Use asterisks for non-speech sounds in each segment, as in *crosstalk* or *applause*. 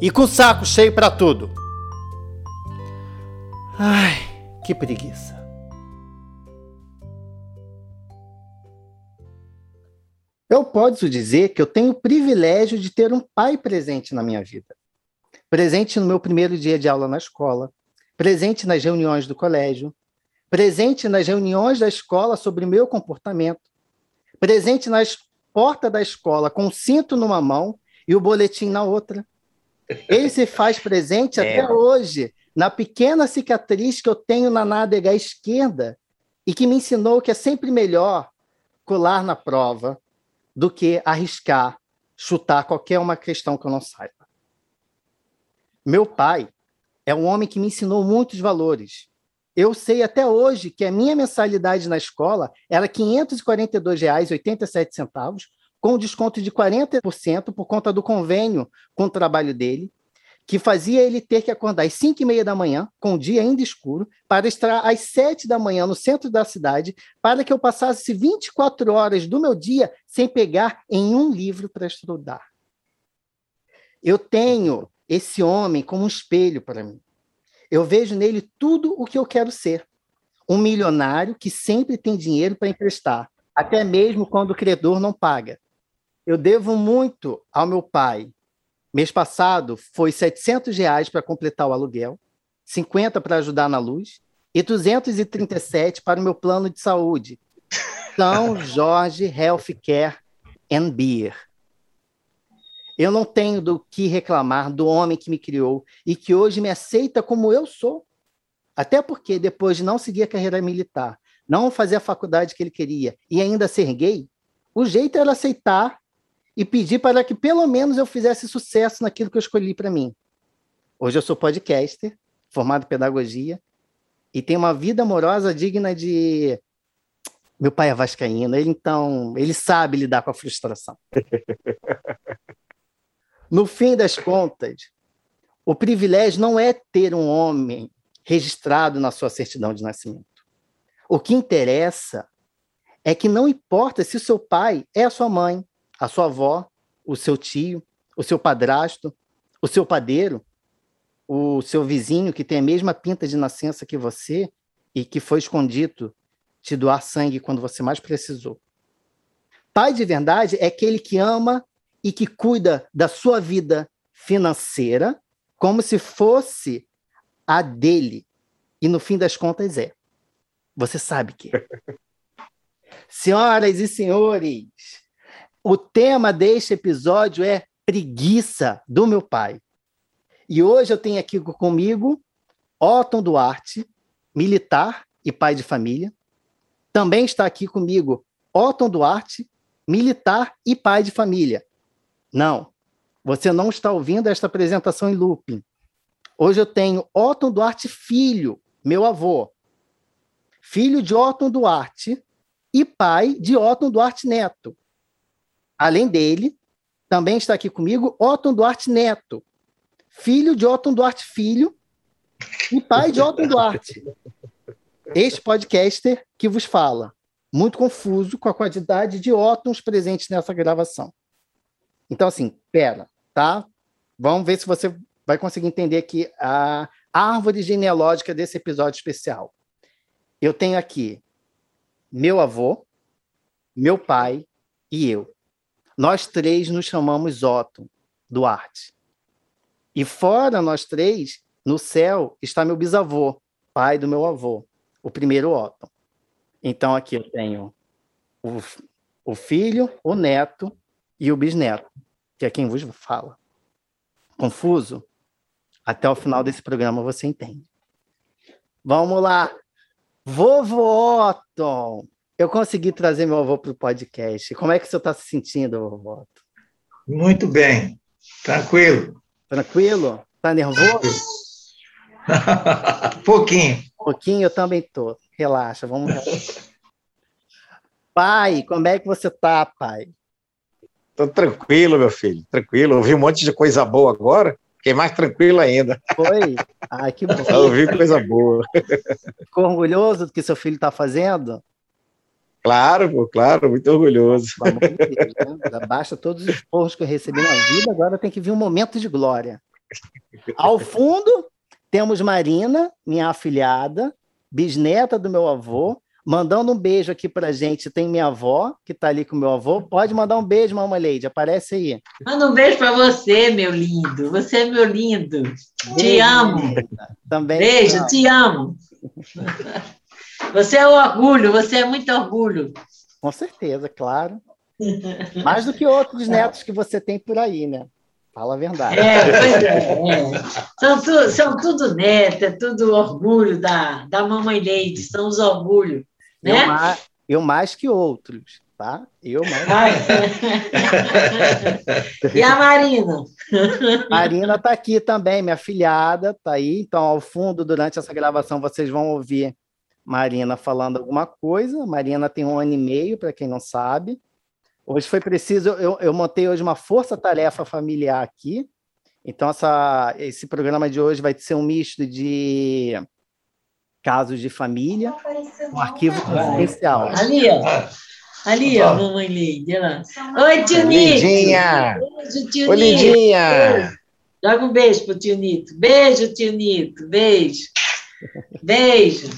e com saco cheio para tudo. Ai, que preguiça. Eu posso dizer que eu tenho o privilégio de ter um pai presente na minha vida. Presente no meu primeiro dia de aula na escola, presente nas reuniões do colégio, presente nas reuniões da escola sobre o meu comportamento, presente nas portas da escola com o cinto numa mão e o boletim na outra, ele se faz presente é. até hoje na pequena cicatriz que eu tenho na nádega esquerda e que me ensinou que é sempre melhor colar na prova do que arriscar chutar qualquer uma questão que eu não saiba. Meu pai é um homem que me ensinou muitos valores. Eu sei até hoje que a minha mensalidade na escola era R$ 542,87 com desconto de 40% por conta do convênio com o trabalho dele, que fazia ele ter que acordar às 5 e meia da manhã, com o dia ainda escuro, para estar às 7 da manhã no centro da cidade, para que eu passasse 24 horas do meu dia sem pegar em um livro para estudar. Eu tenho esse homem como um espelho para mim. Eu vejo nele tudo o que eu quero ser. Um milionário que sempre tem dinheiro para emprestar, até mesmo quando o credor não paga. Eu devo muito ao meu pai. Mês passado foi 700 reais para completar o aluguel, 50 para ajudar na luz e 237 para o meu plano de saúde. São Jorge Healthcare and Beer. Eu não tenho do que reclamar do homem que me criou e que hoje me aceita como eu sou. Até porque, depois de não seguir a carreira militar, não fazer a faculdade que ele queria e ainda ser gay, o jeito era aceitar e pedir para que pelo menos eu fizesse sucesso naquilo que eu escolhi para mim. Hoje eu sou podcaster, formado em pedagogia, e tenho uma vida amorosa digna de. Meu pai é vascaíno, ele então, ele sabe lidar com a frustração. *laughs* no fim das contas, o privilégio não é ter um homem registrado na sua certidão de nascimento. O que interessa é que não importa se o seu pai é a sua mãe, a sua avó, o seu tio, o seu padrasto, o seu padeiro, o seu vizinho que tem a mesma pinta de nascença que você e que foi escondido te doar sangue quando você mais precisou. Pai de verdade é aquele que ama e que cuida da sua vida financeira como se fosse a dele. E no fim das contas é. Você sabe que. *laughs* Senhoras e senhores, o tema deste episódio é preguiça do meu pai. E hoje eu tenho aqui comigo Otton Duarte, militar e pai de família. Também está aqui comigo Otton Duarte, militar e pai de família. Não, você não está ouvindo esta apresentação em looping. Hoje eu tenho Otton Duarte filho, meu avô. Filho de Otton Duarte e pai de Otton Duarte neto. Além dele, também está aqui comigo Otton Duarte Neto, filho de Otton Duarte Filho e pai de Otton Duarte. Este podcaster que vos fala, muito confuso com a quantidade de Ottons presentes nessa gravação. Então, assim, pera, tá? Vamos ver se você vai conseguir entender aqui a árvore genealógica desse episódio especial. Eu tenho aqui meu avô, meu pai e eu. Nós três nos chamamos Otto Duarte. E fora nós três, no céu, está meu bisavô, pai do meu avô, o primeiro Otto. Então aqui eu tenho o, o filho, o neto e o bisneto, que é quem vos fala. Confuso? Até o final desse programa você entende. Vamos lá. Vovô Otton, eu consegui trazer meu avô para o podcast. Como é que o senhor está se sentindo, vovô? Muito bem, tranquilo. Tranquilo? Tá nervoso? *laughs* Pouquinho. Pouquinho, eu também tô. Relaxa, vamos. pai, como é que você tá, pai? Tô tranquilo, meu filho, tranquilo. Ouvi um monte de coisa boa agora. Fiquei mais tranquilo ainda. Foi? Ai, que bom. *laughs* ouvi coisa boa. Ficou orgulhoso do que seu filho está fazendo? Claro, pô, claro, muito orgulhoso. Deus, né? Basta todos os esporros que eu recebi na vida, agora tem que vir um momento de glória. Ao fundo, temos Marina, minha afilhada, bisneta do meu avô, mandando um beijo aqui pra gente. Tem minha avó, que tá ali com meu avô. Pode mandar um beijo, Mamãe Leide, aparece aí. Manda um beijo para você, meu lindo. Você é meu lindo. Beijo, te amo. Também. Beijo, te amo. *laughs* Você é orgulho, você é muito orgulho. Com certeza, claro. Mais do que outros netos que você tem por aí, né? Fala a verdade. É, pois é. é. São, tu, são tudo neto, é tudo orgulho da, da mamãe Leite, são os orgulhos. Né? Eu, mais, eu mais que outros, tá? Eu mais. e a Marina? Marina está aqui também, minha filhada, está aí. Então, ao fundo, durante essa gravação, vocês vão ouvir Marina falando alguma coisa. Marina tem um ano e meio, para quem não sabe. Hoje foi preciso, eu, eu montei hoje uma força-tarefa familiar aqui. Então, essa, esse programa de hoje vai ser um misto de casos de família, um arquivo confidencial. Ali, ó. Ali, ó, mamãe Leide. Oi, tio Nito. Lindinha. Beijo, tio Oi, Lindinha. Joga um beijo pro tio Nito. Beijo, tio Nito. Beijo. Beijo.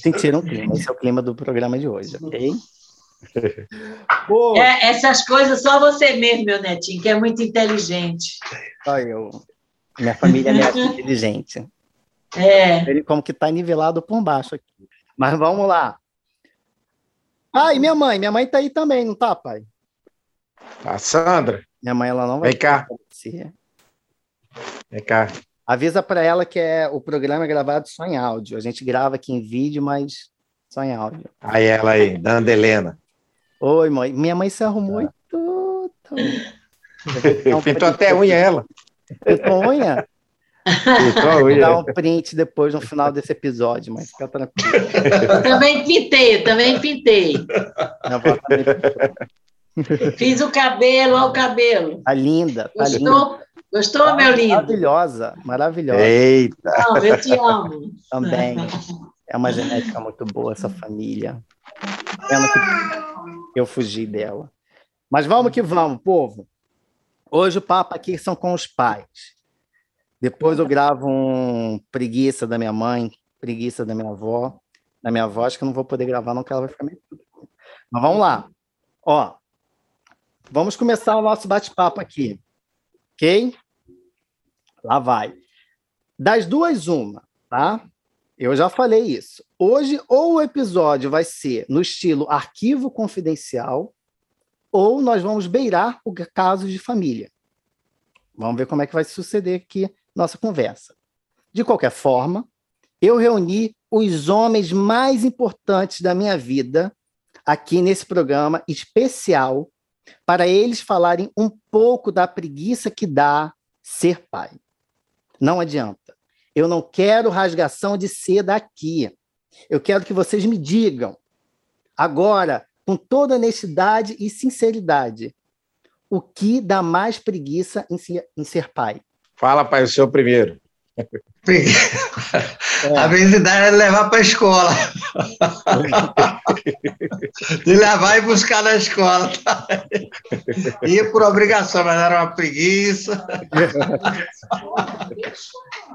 Sentir um clima. Esse é o clima do programa de hoje, ok? *laughs* É, essas coisas só você mesmo, meu netinho, que é muito inteligente. Só eu. Minha família é muito *laughs* inteligente. É. Ele como que está nivelado por baixo aqui. Mas vamos lá. Ah, e minha mãe? Minha mãe está aí também, não tá, pai? A Sandra. Minha mãe, ela não vai. Vem cá. Vem cá. Avisa para ela que é o programa é gravado só em áudio. A gente grava aqui em vídeo, mas só em áudio. Aí ela aí, Danda Helena. Oi, mãe. Minha mãe se arrumou e tudo. *laughs* Pintou até unha ela. Pintou unha? Pintou unha. Dá um print depois no final desse episódio, mas fica tranquilo. Eu também pintei, eu também pintei. Também Fiz o cabelo, olha o cabelo. Tá linda, tá Gostou? linda. Gostou, meu lindo? Maravilhosa, maravilhosa. Eita! Não, eu te amo. Também. *laughs* É uma genética muito boa essa família. Pena que eu fugi dela. Mas vamos que vamos, povo. Hoje o papo aqui são com os pais. Depois eu gravo um preguiça da minha mãe, preguiça da minha avó. Da minha avó, acho que eu não vou poder gravar, não, que ela vai ficar meio. Mas vamos lá. Ó, vamos começar o nosso bate-papo aqui. Ok? Lá vai. Das duas, uma, tá? Eu já falei isso. Hoje, ou o episódio vai ser no estilo arquivo confidencial, ou nós vamos beirar o caso de família. Vamos ver como é que vai suceder aqui nossa conversa. De qualquer forma, eu reuni os homens mais importantes da minha vida aqui nesse programa especial para eles falarem um pouco da preguiça que dá ser pai. Não adianta. Eu não quero rasgação de seda aqui. Eu quero que vocês me digam, agora, com toda honestidade e sinceridade, o que dá mais preguiça em ser, em ser pai? Fala, pai, o senhor primeiro. É. A preguiça é levar para a escola. *laughs* de levar e buscar na escola. Ia por obrigação, mas era uma preguiça.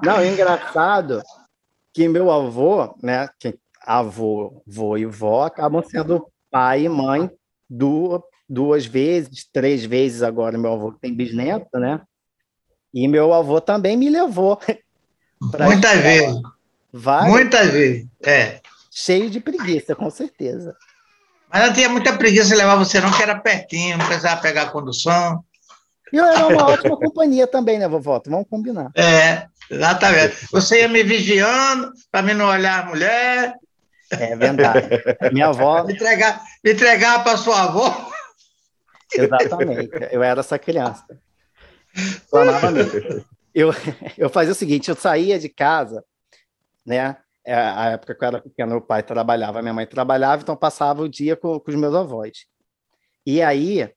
Não, é engraçado que meu avô, né, que avô, vô e vó acabam sendo pai e mãe duas, duas vezes, três vezes agora. Meu avô tem bisneto, né? E meu avô também me levou. Muitas vezes. Várias, Muitas vezes, é. Cheio de preguiça, com certeza. Mas não tinha muita preguiça de levar você, não, que era pertinho, não precisava pegar a condução. E eu era uma ótima companhia também, né, vovó? Vamos combinar. É, exatamente. Você ia me vigiando para mim não olhar a mulher. É verdade. Minha avó. *laughs* Me entregar, me entregar para sua avó. Exatamente. Eu era essa criança. Planava mesmo. Eu, *laughs* eu fazia o seguinte, eu saía de casa, né? É, a época que eu era pequeno, meu pai trabalhava, minha mãe trabalhava, então passava o dia com, com os meus avós. E aí,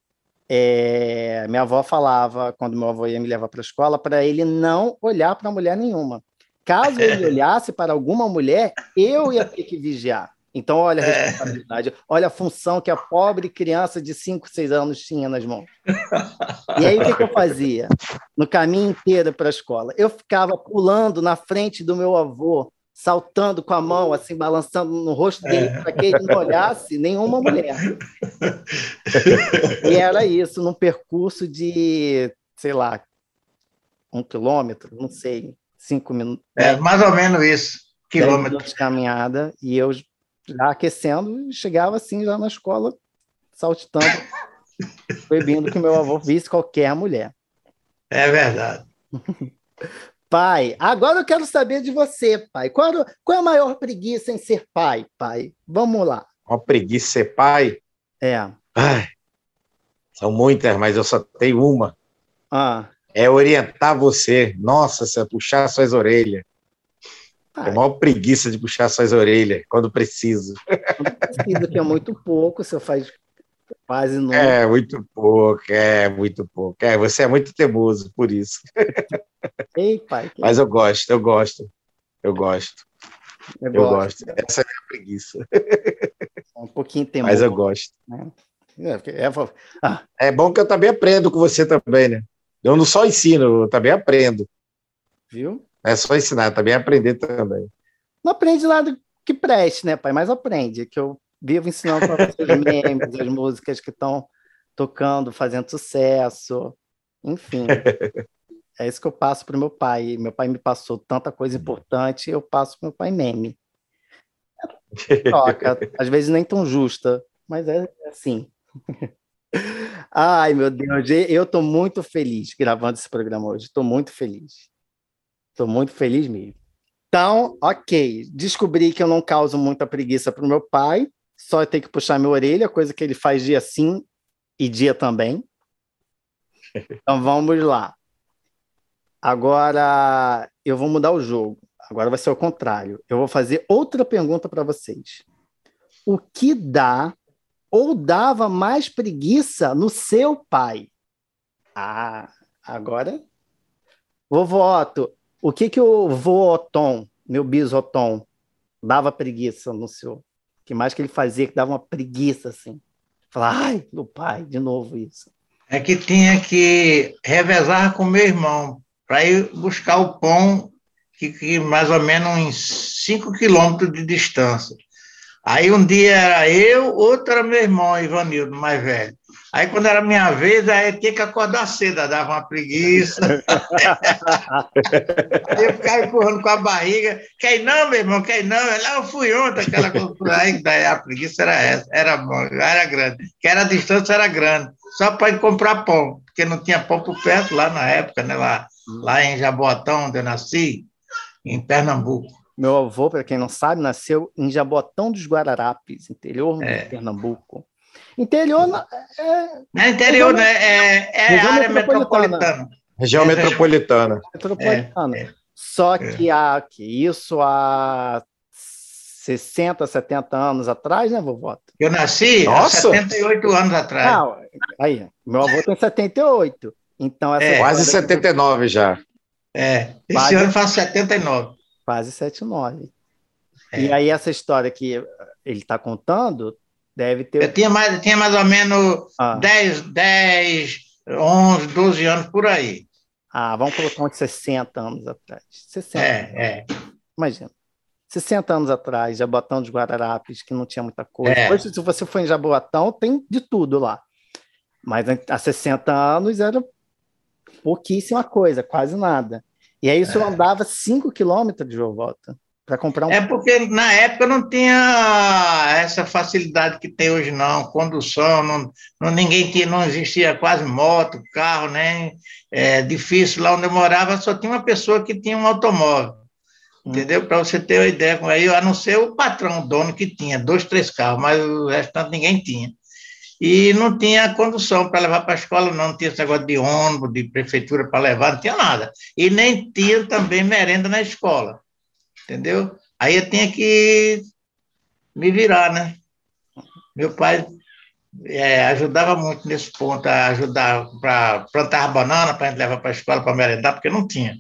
é, minha avó falava, quando meu avô ia me levar para a escola, para ele não olhar para mulher nenhuma. Caso ele *laughs* olhasse para alguma mulher, eu ia ter que vigiar. Então, olha a é. responsabilidade, olha a função que a pobre criança de 5, 6 anos tinha nas mãos. E aí, o que, que eu fazia? No caminho inteiro para a escola, eu ficava pulando na frente do meu avô, saltando com a mão, assim, balançando no rosto dele, é. para que ele não olhasse nenhuma mulher. e era isso, num percurso de, sei lá, um quilômetro, não sei, cinco minutos. É, mais ou menos isso, quilômetro. de caminhada, e eu já aquecendo, chegava assim, já na escola, saltitando, *laughs* bebendo que meu avô visse qualquer mulher. É verdade. *laughs* Pai, agora eu quero saber de você, pai. Qual, qual é a maior preguiça em ser pai, pai? Vamos lá. Uma preguiça ser pai? É. Ai, são muitas, mas eu só tenho uma. Ah. É orientar você. Nossa, você puxar suas orelhas. É a maior preguiça de puxar suas orelhas quando preciso. Quando precisa, que é muito pouco, você faz quase não. É, muito pouco, é, muito pouco. É, você é muito teimoso por isso. Ei, pai. Que... Mas eu gosto, eu gosto. Eu gosto. Eu, eu gosto. gosto. Essa é a minha preguiça. É um pouquinho teimoso. Mas eu gosto. Né? É, é, ah. é bom que eu também aprendo com você também, né? Eu não só ensino, eu também aprendo. Viu? É só ensinar, também aprender também. Não aprende nada que preste, né, pai? Mas aprende, que eu vivo ensinando para vocês os memes, as músicas que estão tocando, fazendo sucesso, enfim. É isso que eu passo para o meu pai. Meu pai me passou tanta coisa importante, eu passo para meu pai meme. Troca, às vezes nem tão justa, mas é assim. *laughs* Ai, meu Deus, eu estou muito feliz gravando esse programa hoje. Estou muito feliz. Estou muito feliz mesmo. Então, ok, descobri que eu não causo muita preguiça para o meu pai, só ter que puxar minha orelha, coisa que ele faz dia sim e dia também. Então vamos lá. Agora eu vou mudar o jogo. Agora vai ser o contrário. Eu vou fazer outra pergunta para vocês. O que dá ou dava mais preguiça no seu pai? Ah, agora. Vovô Otto, o que que o vô Tom, meu bisotom, dava preguiça no seu? O que mais que ele fazia que dava uma preguiça assim? Falar, ai, meu pai, de novo isso. É que tinha que revezar com meu irmão para ir buscar o pão que, que mais ou menos uns 5 quilômetros de distância. Aí um dia era eu, outro era meu irmão, Ivanildo, mais velho. Aí, quando era minha vez, aí tinha que acordar cedo, dava uma preguiça. aí eu ficava empurrando com a barriga. Quer ir não, meu irmão? Quer ir não? Lá eu fui ontem, aquela. Aí daí a preguiça era essa, era bom, era grande. Que era a distância era grande, só para ir comprar pão, porque não tinha pão por perto lá na época, né? Lá, lá em Jabotão, onde eu nasci, em Pernambuco. Meu avô, para quem não sabe, nasceu em Jabotão dos Guararapes, interior é. de Pernambuco. Interior. É, é interior, né? É, é área metropolitana. Região é, metropolitana. Metropolitana. É, Só é. que, há, que isso há 60, 70 anos atrás, né, vovó? Eu nasci Nossa. há 78 anos atrás. Não, aí, meu avô tem 78. Então, essa é, quase 79 já. É, esse quase, ano faz 79. Quase 79. É. E aí, essa história que ele está contando Deve ter. Eu tinha mais, tinha mais ou menos ah. 10, 10, 11, 12 anos por aí. Ah, vamos colocar uns 60 anos atrás. 60. É, é. Imagina. 60 anos atrás, Jaboatão de Guararapes, que não tinha muita coisa. É. Hoje, se você for em Jaboatão, tem de tudo lá. Mas há 60 anos era pouquíssima coisa, quase nada. E aí isso é. andava 5 quilômetros de volta para comprar um. É porque na época não tinha essa facilidade que tem hoje, não. Condução, não, não ninguém tinha, não existia quase moto, carro, nem é, difícil. Lá onde eu morava só tinha uma pessoa que tinha um automóvel. Hum. Entendeu? Para você ter uma ideia com aí, a não ser o patrão, o dono que tinha dois, três carros, mas o restante ninguém tinha. e não tinha condução para levar para a escola, não, não tinha esse negócio de ônibus, de prefeitura para levar, não tinha nada. E nem tinha também merenda na escola, entendeu? Aí eu tinha que me virar, né? Meu pai é, ajudava muito nesse ponto, a ajudar para plantar banana para a gente levar para a escola para merendar, porque não tinha.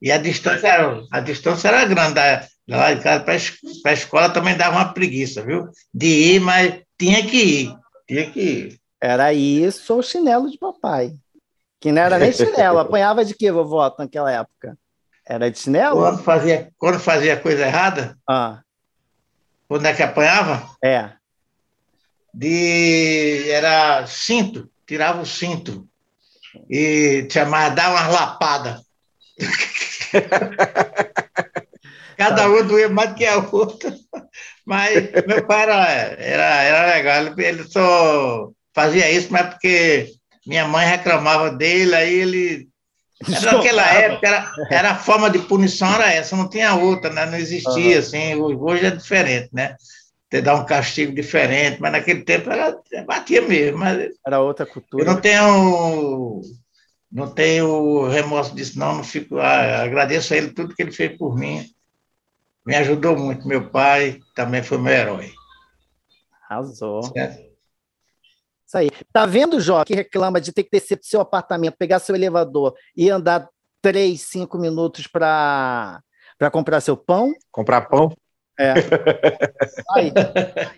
E a distância era, a distância era grande, lá de casa para a escola também dava uma preguiça, viu? De ir, mas tinha que ir, tinha que ir. Era isso ou chinelo de papai. Que não era nem chinelo, *laughs* apanhava de quê, vovó, naquela época? Era de chinelo? Quando fazia, quando fazia coisa errada? Ah. Quando é que apanhava? É de era cinto, tirava o cinto e chamava, dava umas lapadas. *laughs* Cada um doía mais do que a outra. Mas meu pai era, era, era legal, ele só fazia isso, mas porque minha mãe reclamava dele, aí ele. Naquela época, era, era a forma de punição era essa, não tinha outra, né? não existia, uhum. assim, hoje é diferente, né? ter dar um castigo diferente, mas naquele tempo ela batia mesmo. Mas Era outra cultura. Eu não tenho, não tenho remorso disso, não. não fico, ah, agradeço a ele tudo que ele fez por mim. Me ajudou muito. Meu pai também foi meu herói. Arrasou. Certo? Isso aí. Tá vendo, Jó, que reclama de ter que descer para seu apartamento, pegar seu elevador e andar três, cinco minutos para comprar seu pão? Comprar pão? É. Pai,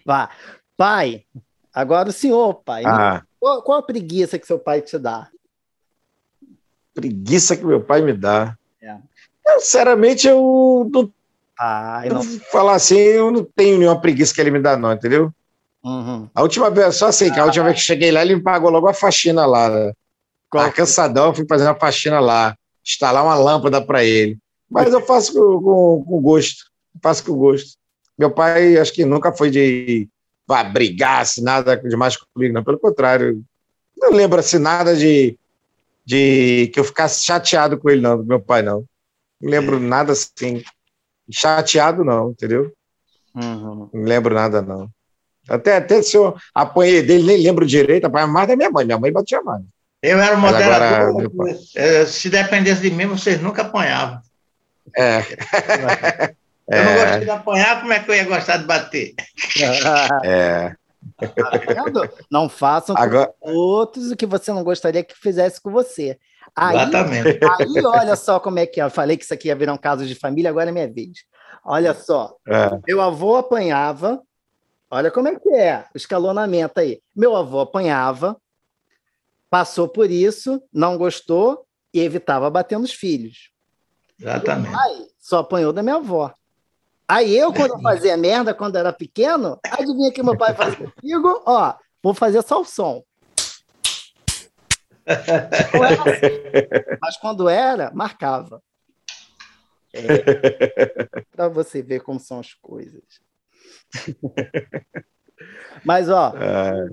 vá. pai, agora o senhor, pai. Ah. Qual, qual, a preguiça que seu pai te dá? Preguiça que meu pai me dá. É. Sinceramente, eu não. Ah, eu não... Falar assim, eu não tenho nenhuma preguiça que ele me dá, não, entendeu? Uhum. A última vez, só assim, que a última vez que cheguei lá, ele me pagou logo a faxina lá. Né? Cansadão, fui fazer uma faxina lá, instalar uma lâmpada para ele. Mas eu faço com, com, com gosto faço com gosto. Meu pai, acho que nunca foi de vá, brigar, assim, nada demais comigo, não. Pelo contrário, não lembro assim nada de, de que eu ficasse chateado com ele, não, do meu pai, não. Não lembro nada assim. Chateado, não, entendeu? Uhum. Não lembro nada, não. Até, até se eu apanhei dele, nem lembro direito, apanhava mais da minha mãe. Minha mãe batia mais. Eu era o moderador. Agora, eh, se dependesse de mim, vocês nunca apanhavam. É. *laughs* Eu não gosto de apanhar, como é que eu ia gostar de bater? *laughs* É. Tá não façam Agora... com outros o que você não gostaria que fizesse com você. Aí, Exatamente. Aí, olha só como é que é. Eu falei que isso aqui ia virar um caso de família, agora é minha vez. Olha só. É. Meu avô apanhava. Olha como é que é o escalonamento aí. Meu avô apanhava, passou por isso, não gostou e evitava bater nos filhos. Exatamente. Meu pai só apanhou da minha avó. Aí eu, quando eu fazia merda, quando era pequeno, adivinha que meu pai fazia comigo? Ó, vou fazer só o som. Assim. Mas quando era, marcava. É, para você ver como são as coisas. Mas, ó, é...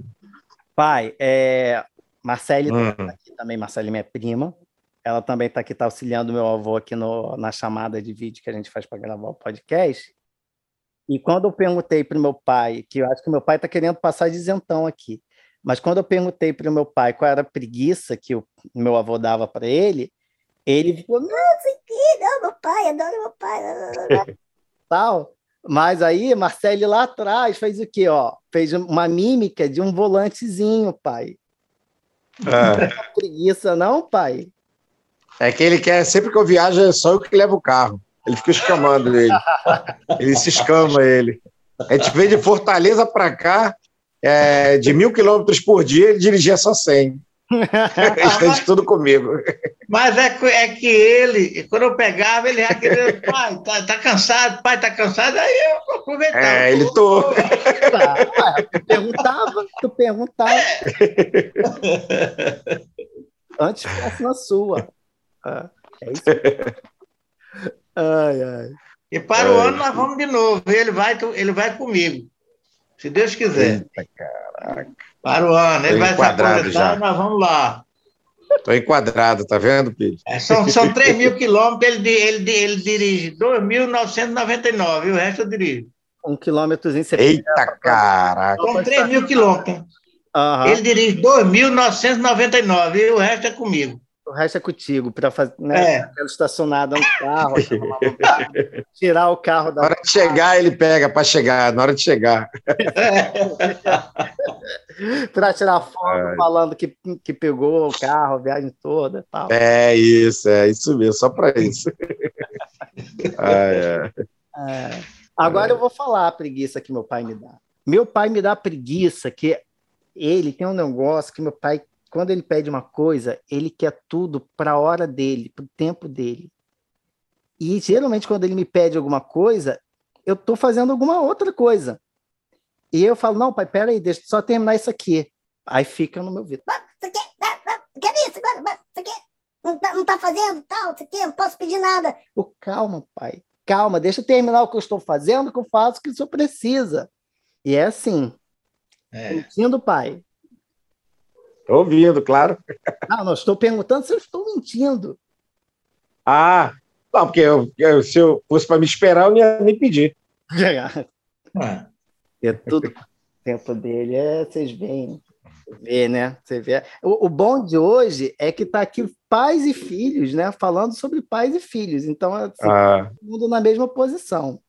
pai, é, Marcele hum. tá aqui também, Marcele, minha prima. Ela também está aqui, está auxiliando meu avô aqui no, na chamada de vídeo que a gente faz para gravar o podcast. E quando eu perguntei para o meu pai, que eu acho que meu pai está querendo passar de isentão aqui, mas quando eu perguntei para o meu pai qual era a preguiça que o meu avô dava para ele, ele ficou, não, sei que, não, meu pai, adoro meu pai, tal. Mas aí, Marcele lá atrás fez o quê, ó? Fez uma mímica de um volantezinho, pai. Ah. Não é preguiça, não, pai? É que ele quer, sempre que eu viajo, é só eu que levo o carro. Ele fica escamando ele. Ele se escama ele. A gente veio de Fortaleza para cá, é, de mil quilômetros por dia, ele dirigia só 100. Ele tudo comigo. Mas é, é que ele, quando eu pegava, ele já queria, pai, tá, tá, cansado, pai, tá cansado, aí eu aproveitava. É, ele tô. Tá, tu perguntava, tu perguntava. Antes fosse na sua. Ah, é isso. ai, ai. E para o ano nós vamos de novo. Ele vai, ele vai comigo. Se Deus quiser. Eita, caraca. Para o ano. Ele vai se aposentar nós vamos lá. Estou enquadrado, tá vendo, Pedro? É, são, são 3 mil *laughs* quilômetros, ele, ele, ele dirige 2.999, e o resto eu dirijo. Um quilômetro em Eita, caraca. São 3 mil quilômetros. Uhum. Ele dirige 2.999 e o resto é comigo. O resto é contigo, para fazer né, é. estacionada no carro, *laughs* tirar o carro da. Na hora de chegar, ele pega para chegar, na hora de chegar. *laughs* para tirar foto é. falando que, que pegou o carro, a viagem toda tal. É isso, é isso mesmo, só para isso. *laughs* ah, é. É. Agora eu vou falar a preguiça que meu pai me dá. Meu pai me dá preguiça que ele tem um negócio que meu pai quando ele pede uma coisa, ele quer tudo para a hora dele, para o tempo dele. E geralmente, quando ele me pede alguma coisa, eu estou fazendo alguma outra coisa. E eu falo, não, pai, peraí, deixa eu só terminar isso aqui. Aí fica no meu ouvido. Você quer, quer isso agora? Você quer? Não tá, não tá fazendo tal, você quer? Não posso pedir nada. Oh, calma, pai. Calma, deixa eu terminar o que eu estou fazendo, que eu faço o que o senhor precisa. E é assim. É. Mentindo, pai. Estou ouvindo, claro. Não, não estou perguntando se eu estou mentindo. Ah, não, porque eu, eu, se eu fosse para me esperar, eu não ia nem pedir. É. é tudo tempo dele, é, vocês veem, vê, né? Você vê. O, o, bom de hoje é que está aqui pais e filhos, né? Falando sobre pais e filhos. Então, assim, ah. todo mundo na mesma posição.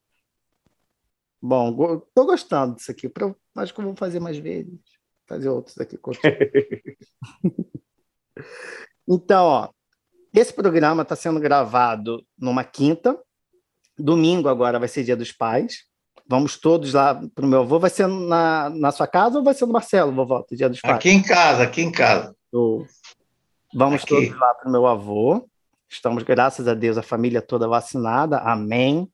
Bom, estou gostando disso aqui. Acho que eu vou fazer mais vezes fazer outros aqui. *laughs* então, ó, esse programa está sendo gravado numa quinta. Domingo agora vai ser Dia dos Pais. Vamos todos lá para o meu avô. Vai ser na, na sua casa ou vai ser no Marcelo, vovó, Dia dos Pais? Aqui em casa, aqui em casa. Vamos aqui. todos lá para o meu avô. Estamos, graças a Deus, a família toda vacinada. Amém.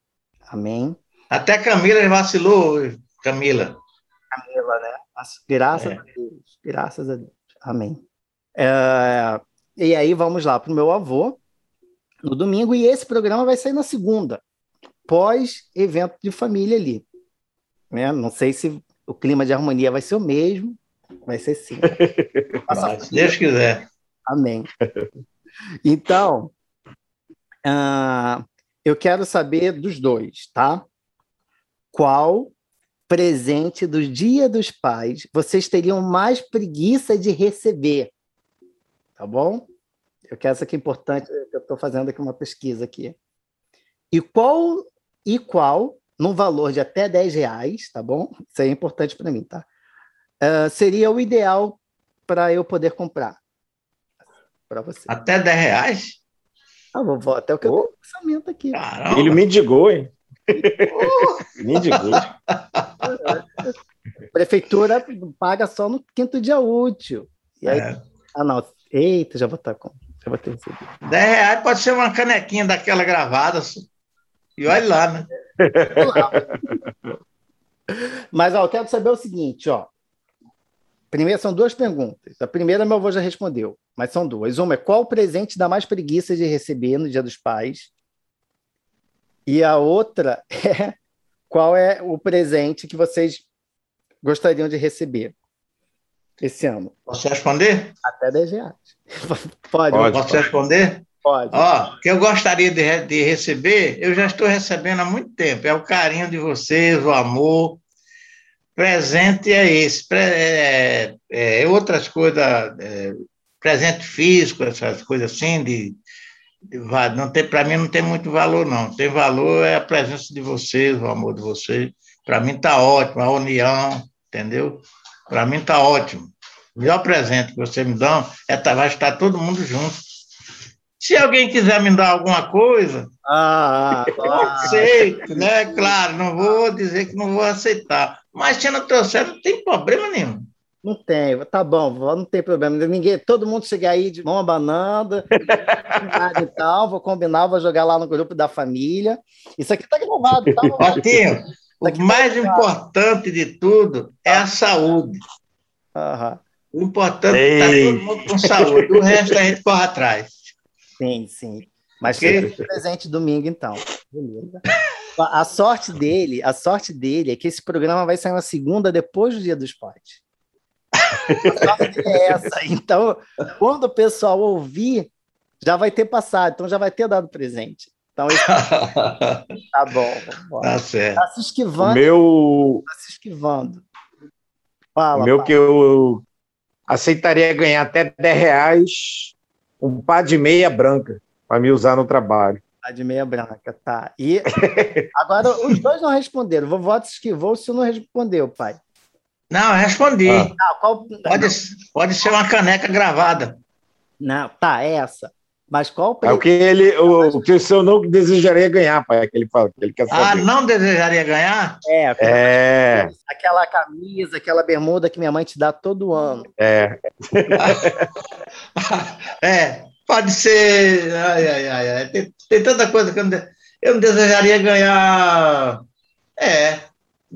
Amém. Até Camila vacilou, Camila. Camila, né? Graças é. a Deus, graças a Deus. Amém. É, e aí vamos lá para o meu avô no domingo, e esse programa vai sair na segunda, pós-evento de família ali. Né? Não sei se o clima de harmonia vai ser o mesmo, vai ser sim. *laughs* se Deus quiser. Amém. Então, uh, eu quero saber dos dois, tá? Qual presente do Dia dos Pais vocês teriam mais preguiça de receber? Tá bom? Eu quero essa aqui é importante, eu estou fazendo aqui uma pesquisa aqui. E qual, e qual, no valor de até 10 reais, tá bom? Isso aí é importante para mim, tá? Uh, seria o ideal para eu poder comprar para você. Até 10 reais? Ah, vovó, até o que oh. eu tenho pensamento aqui. Caramba. Ele me digou, hein? Nem de gosto. *laughs* Prefeitura paga só no quinto dia útil. E aí, é. Ah, não. Eita, já vou estar com. Já vou ter recebido. 10 reais pode ser uma canequinha daquela gravada. E olha lá, né? *laughs* Mas, ó, eu quero saber o seguinte, ó. Primeiro, são duas perguntas. A primeira, meu avô já respondeu, mas são duas. Uma é qual presente dá mais preguiça de receber no Dia dos Pais? E a outra *laughs* é qual é o presente que vocês gostariam de receber esse ano? Posso responder? Até 10 reais. Pode. pode Posso responder? Pode. Ó, que eu gostaria de, de receber, eu já estou recebendo há muito tempo. É o carinho de vocês, o amor. Presente é esse. É, é, é outras coisas, é, presente físico, essas coisas assim, de não tem para mim não tem muito valor não. Tem valor é a presença de vocês, o amor de vocês. Para mim tá ótimo, a união, entendeu? Para mim tá ótimo. O melhor presente que você me dão é tá, vai estar todo mundo junto. Se alguém quiser me dar alguma coisa, ah, eu aceito, né? Claro, não vou dizer que não vou aceitar. Mas se não trouxer, não tem problema nenhum. Não tem, tá bom, não tem problema. Ninguém, todo mundo chega aí de mão abanando *laughs* e tal, vou combinar, vou jogar lá no grupo da família. Isso aqui tá gravado, tá? Martinho, o tá mais importante de tudo é a saúde. Uhum. O importante é estar tá todo mundo com saúde, o resto a gente corre atrás. Sim, sim. Mas okay. presente domingo, então. Beleza. A sorte dele, a sorte dele é que esse programa vai sair na segunda depois do Dia dos Pais é essa. Então, quando o pessoal ouvir, já vai ter passado, então já vai ter dado presente. Então, esse... *laughs* tá bom. Tá certo. Tá se esquivando. meu... Tá se esquivando. Fala, o meu fala. que eu aceitaria ganhar até 10 reais um par de meia branca para me usar no trabalho. Par de meia branca, tá. E agora os dois não responderam. Vovó te esquivou, se não respondeu, pai. Não, respondi. Ah. Não, qual... pode, pode ser uma caneca gravada. Não, tá, é essa. Mas qual o É o que ele, o, o, que o senhor não desejaria ganhar, pai, que ele fala, que ele quer ah, saber. Ah, não desejaria ganhar? É, é. Aquela camisa, aquela bermuda que minha mãe te dá todo ano. É. *laughs* é, pode ser. Ai, ai, ai, ai. Tem, tem tanta coisa que eu não, eu não desejaria ganhar. É,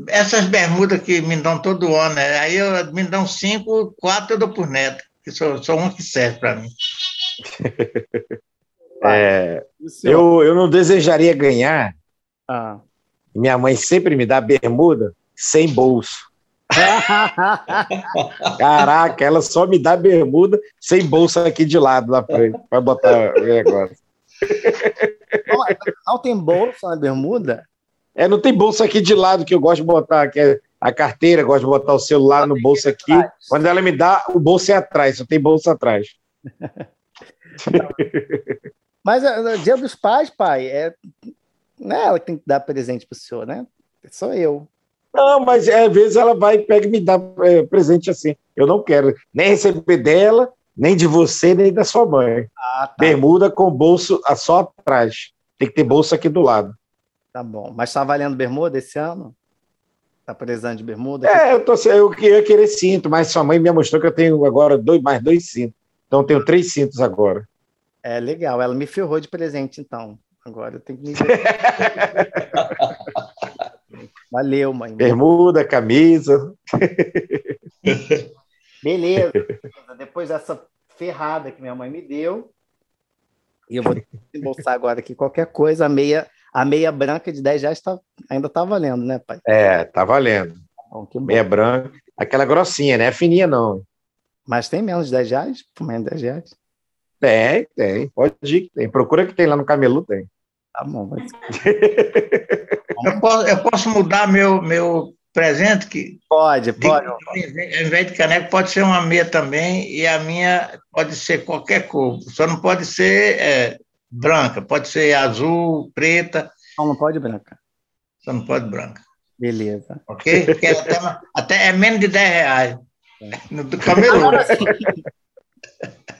essas bermudas que me dão todo ano, né? aí eu, me dão cinco, quatro eu dou por neto, que só, só um que serve para mim. *laughs* é, eu, eu não desejaria ganhar. Ah. Minha mãe sempre me dá bermuda sem bolso. *laughs* Caraca, ela só me dá bermuda sem bolsa aqui de lado na frente, para botar o negócio. Não tem bolsa na bermuda? É, não tem bolsa aqui de lado que eu gosto de botar, que é a carteira, gosto de botar o celular no bolso aqui. Quando ela me dá, o bolso é atrás, só tem bolsa atrás. *laughs* Mas no uh, dia dos pais, pai, é não é ela que tem que dar presente pro senhor, né? Sou eu. Não, mas é, às vezes ela vai, pega e me dá é, presente assim. Eu não quero nem receber dela, nem de você, nem da sua mãe. Ah, tá. Bermuda com bolso só atrás. Tem que ter bolsa aqui do lado. Tá bom. Mas tá valendo bermuda esse ano? Tá precisando de bermuda? É, eu, tô, eu queria querer cinto, mas sua mãe me mostrou que eu tenho agora dois, mais dois cintos. Então eu tenho três cintos agora. É legal. Ela me ferrou de presente, então. Agora eu tenho que me. *laughs* Valeu, mãe. Bermuda, camisa. *laughs* Beleza. Depois dessa ferrada que minha mãe me deu, e eu vou embolsar agora aqui qualquer coisa, a meia, a meia branca de 10 reais tá, ainda tá valendo, né, pai? É, tá valendo. Bom, meia branca. Aquela grossinha, né? Fininha não. Mas tem menos de 10 reais? Por menos de 10 reais? Tem, tem. Pode ir, tem. Procura que tem lá no Camelu, tem. Tá bom, vai *laughs* eu, posso, eu posso mudar meu, meu presente? Que pode, pode. Ao invés de caneco, pode ser uma meia também, e a minha pode ser qualquer cor. Só não pode ser é, branca, pode ser azul, preta. Não, não pode branca. Só não pode branca. Beleza. Ok? Porque até, até é menos de 10 reais. No do camelô.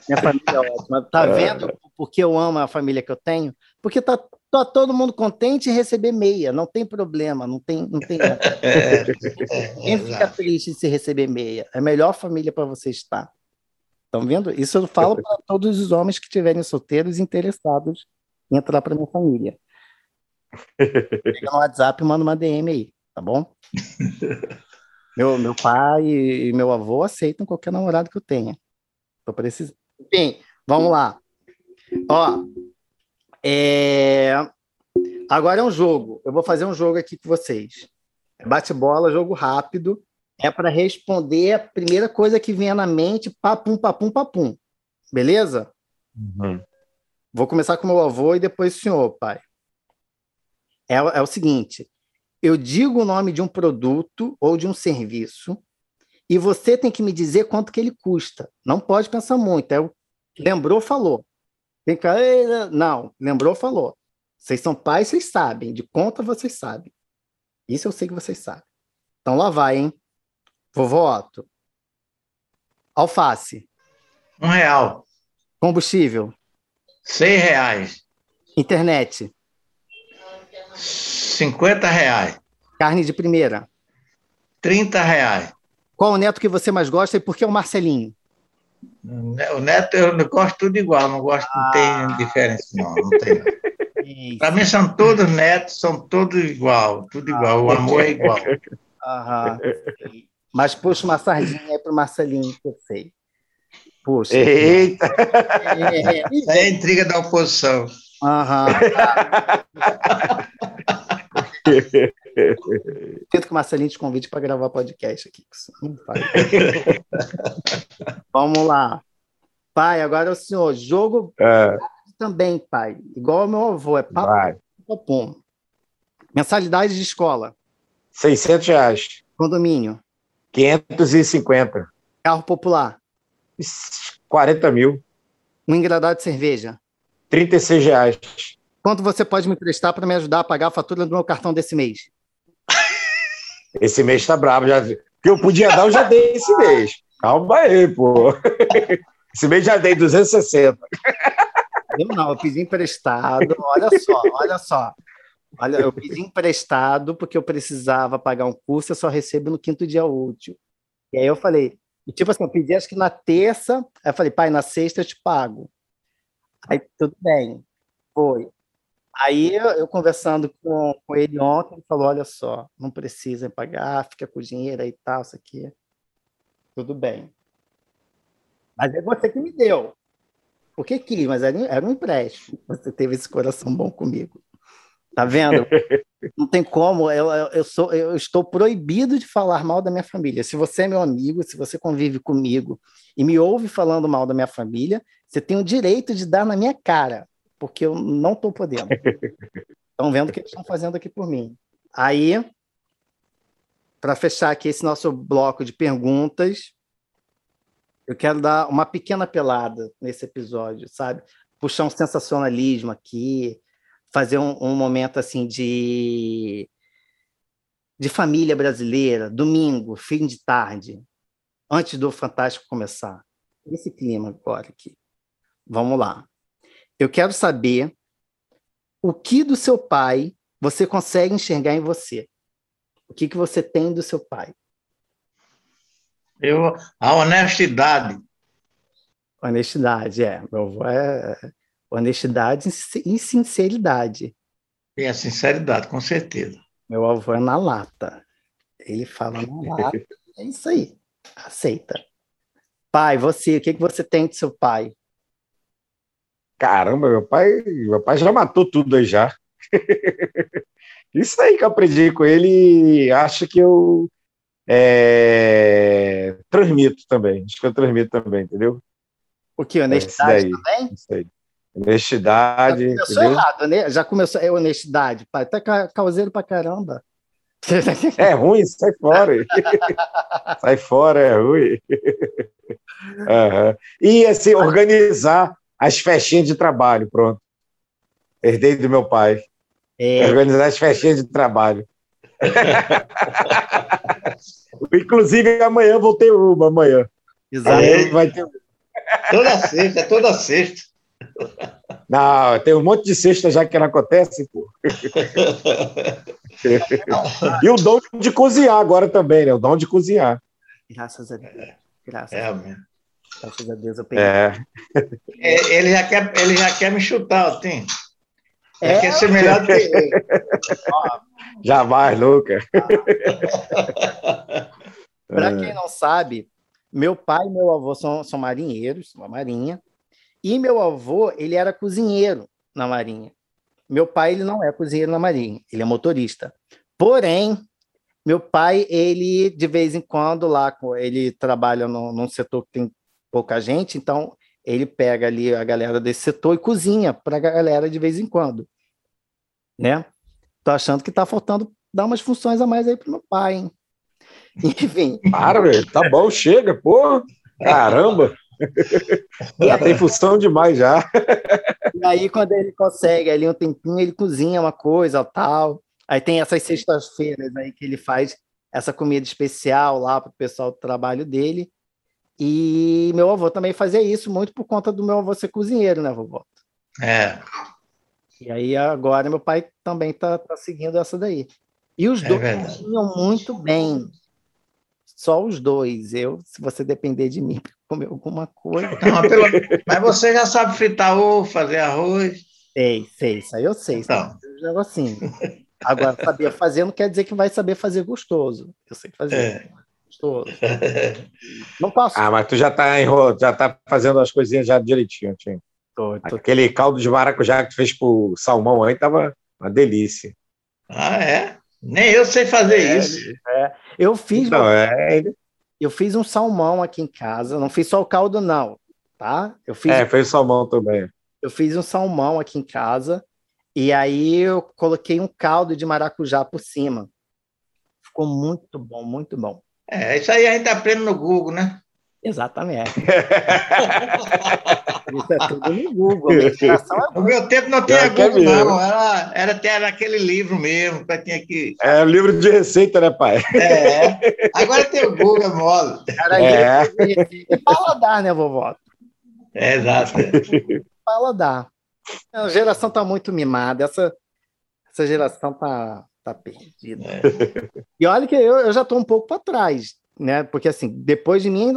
Minha família é ótima. Tá vendo porque eu amo a família que eu tenho? Porque tá, tá todo mundo contente em receber meia, não tem problema, não tem. Não tem *laughs* é, Quem fica triste se receber meia? É a melhor família para você estar. Estão vendo? Isso eu falo para todos os homens que estiverem solteiros interessados em entrar para minha família. *laughs* Pega no WhatsApp e manda uma DM aí, tá bom? Meu, meu pai e meu avô aceitam qualquer namorado que eu tenha. Tô precisando. Enfim, vamos lá. Ó, é... agora é um jogo. Eu vou fazer um jogo aqui com vocês. Bate-bola, jogo rápido. É para responder a primeira coisa que vier na mente, papum, papum, papum. Beleza? Uhum. Vou começar com meu avô e depois o senhor, pai. É, é o seguinte: eu digo o nome de um produto ou de um serviço e você tem que me dizer quanto que ele custa. Não pode pensar muito. É o lembrou, falou. Tem que não, lembrou, falou. Vocês são pais, vocês sabem. De conta, vocês sabem. Isso eu sei que vocês sabem. Então lá vai, hein? Vovó Otto. Alface. Um real. Combustível. Seis reais. Internet. 50 reais. Carne de primeira. 30 reais. Qual o neto que você mais gosta e por que o Marcelinho? O neto eu gosto tudo igual, não gosto, ah. não tem ah. diferença, não, não tem. *laughs* Para mim são todos netos, são todos igual, tudo igual, o amor é igual. Aham. Mas puxa uma sardinha aí pro Marcelinho, que eu sei. Puxa. Eita! É, é intriga da oposição. Aham. Tento que o Marcelinho te convide para gravar podcast aqui. Vamos lá. Pai, agora é o senhor. Jogo é. também, pai. Igual ao meu avô. É papo. Mensalidade de escola. 600 reais. Condomínio. 550. Carro popular. 40 mil. Um engradado de cerveja? 36 reais. Quanto você pode me prestar para me ajudar a pagar a fatura do meu cartão desse mês? *laughs* Esse mês tá bravo. Já... que eu podia dar, eu já dei esse mês. Calma aí, pô. *laughs* Esse mês já dei 260. Eu não, eu pedi emprestado. Olha só, olha só. Olha, eu pedi emprestado porque eu precisava pagar um curso, eu só recebo no quinto dia útil. E aí eu falei, tipo assim, eu pedi acho que na terça, aí eu falei, pai, na sexta eu te pago. Aí tudo bem, foi. Aí eu, eu conversando com, com ele ontem, ele falou, olha só, não precisa pagar, fica com o dinheiro aí e tal, isso aqui. Tudo bem. Mas é você que me deu. Porque quis, mas era, era um empréstimo. Você teve esse coração bom comigo. Tá vendo? *laughs* Não tem como, eu, eu, sou, eu estou proibido de falar mal da minha família. Se você é meu amigo, se você convive comigo e me ouve falando mal da minha família, você tem o direito de dar na minha cara, porque eu não estou podendo. *laughs* Estão vendo o que eles estão fazendo aqui por mim. Aí, para fechar aqui esse nosso bloco de perguntas, eu quero dar uma pequena pelada nesse episódio, sabe? Puxar um sensacionalismo aqui, fazer um, um momento assim de de família brasileira, domingo, fim de tarde, antes do Fantástico começar. Esse clima agora aqui. Vamos lá. Eu quero saber o que do seu pai você consegue enxergar em você. O que, que você tem do seu pai? Eu, a honestidade. Honestidade, é. Meu avô é honestidade e sinceridade. E a sinceridade, com certeza. Meu avô é na lata. Ele fala na *laughs* lata. É isso aí. Aceita. Pai, você, o que, que você tem de seu pai? Caramba, meu pai, meu pai já matou tudo aí já. *laughs* Isso aí que eu aprendi com ele, acho que eu é, transmito também. Acho que eu transmito também, entendeu? O que? Honestidade também? Isso aí. Honestidade. Já começou entendeu? errado, né? Já começou. É honestidade, pai. Tá causeiro pra caramba. É ruim, sai fora. *laughs* sai fora, é ruim. Uhum. E assim, organizar as festinhas de trabalho, pronto. Herdei do meu pai. É. Organizar as festinhas de trabalho. *laughs* Inclusive, amanhã vou ter uma, amanhã. Exato. Vai ter... Toda sexta, toda sexta. Não, tem um monte de cesta já que não acontece, pô. *laughs* e o dom de cozinhar agora também, né? O dom de cozinhar. Graças a Deus. Graças é, a Deus. Graças a Deus eu peguei. É. é. Ele, já quer, ele já quer me chutar, Tim. É. Quer ser melhor do que *laughs* ele. Jamais, nunca. Para quem não sabe, meu pai e meu avô são, são marinheiros, uma marinha. E meu avô, ele era cozinheiro na Marinha. Meu pai, ele não é cozinheiro na Marinha, ele é motorista. Porém, meu pai, ele, de vez em quando, lá, ele trabalha no, num setor que tem pouca gente, então ele pega ali a galera desse setor e cozinha para a galera de vez em quando. Né? Tô achando que tá faltando dar umas funções a mais aí pro meu pai, hein? *laughs* Enfim. Para, velho. Tá bom, chega, pô. Caramba. Já tem função demais já. E aí, quando ele consegue ali um tempinho, ele cozinha uma coisa tal. Aí tem essas sextas-feiras aí que ele faz essa comida especial lá para o pessoal do trabalho dele. E meu avô também fazia isso muito por conta do meu avô ser cozinheiro, né, vovó? É. E aí agora meu pai também tá, tá seguindo essa daí. E os é dois cozinham muito bem. Só os dois. Eu, se você depender de mim *laughs* para comer alguma coisa. *laughs* Não, pelo... Mas você já sabe fritar ovo, fazer arroz. Sei, sei, isso aí eu sei. Então. Eu jogo assim. Agora, saber fazer não quer dizer que vai saber fazer gostoso. Eu sei fazer. É. Gostoso. *laughs* Não posso. Ah, mas tu já tá, enro... já tá fazendo as coisinhas já direitinho, Tim. Tô, tô... Aquele caldo de maracujá que tu fez pro salmão aí tava uma delícia. Ah, é? Nem eu sei fazer é, isso. É. Eu fiz. Não, é... Eu fiz um salmão aqui em casa. Não fiz só o caldo, não. Tá? Eu fiz. É, fez salmão também. Eu fiz um salmão aqui em casa. E aí eu coloquei um caldo de maracujá por cima. Ficou muito bom, muito bom. É, isso aí a gente aprende no Google, né? Exatamente. *laughs* Isso é tudo no Google. É no meu tempo não tinha Google, não. Era, era, era aquele livro mesmo, que tinha que. É livro de receita, né, pai? É. Agora tem o Google, é mole. Era é. E paladar, né, vovó? É, exato. Paladar. A geração está muito mimada. Essa, essa geração está tá perdida. É. E olha que eu, eu já estou um pouco para trás né? Porque assim, depois de mim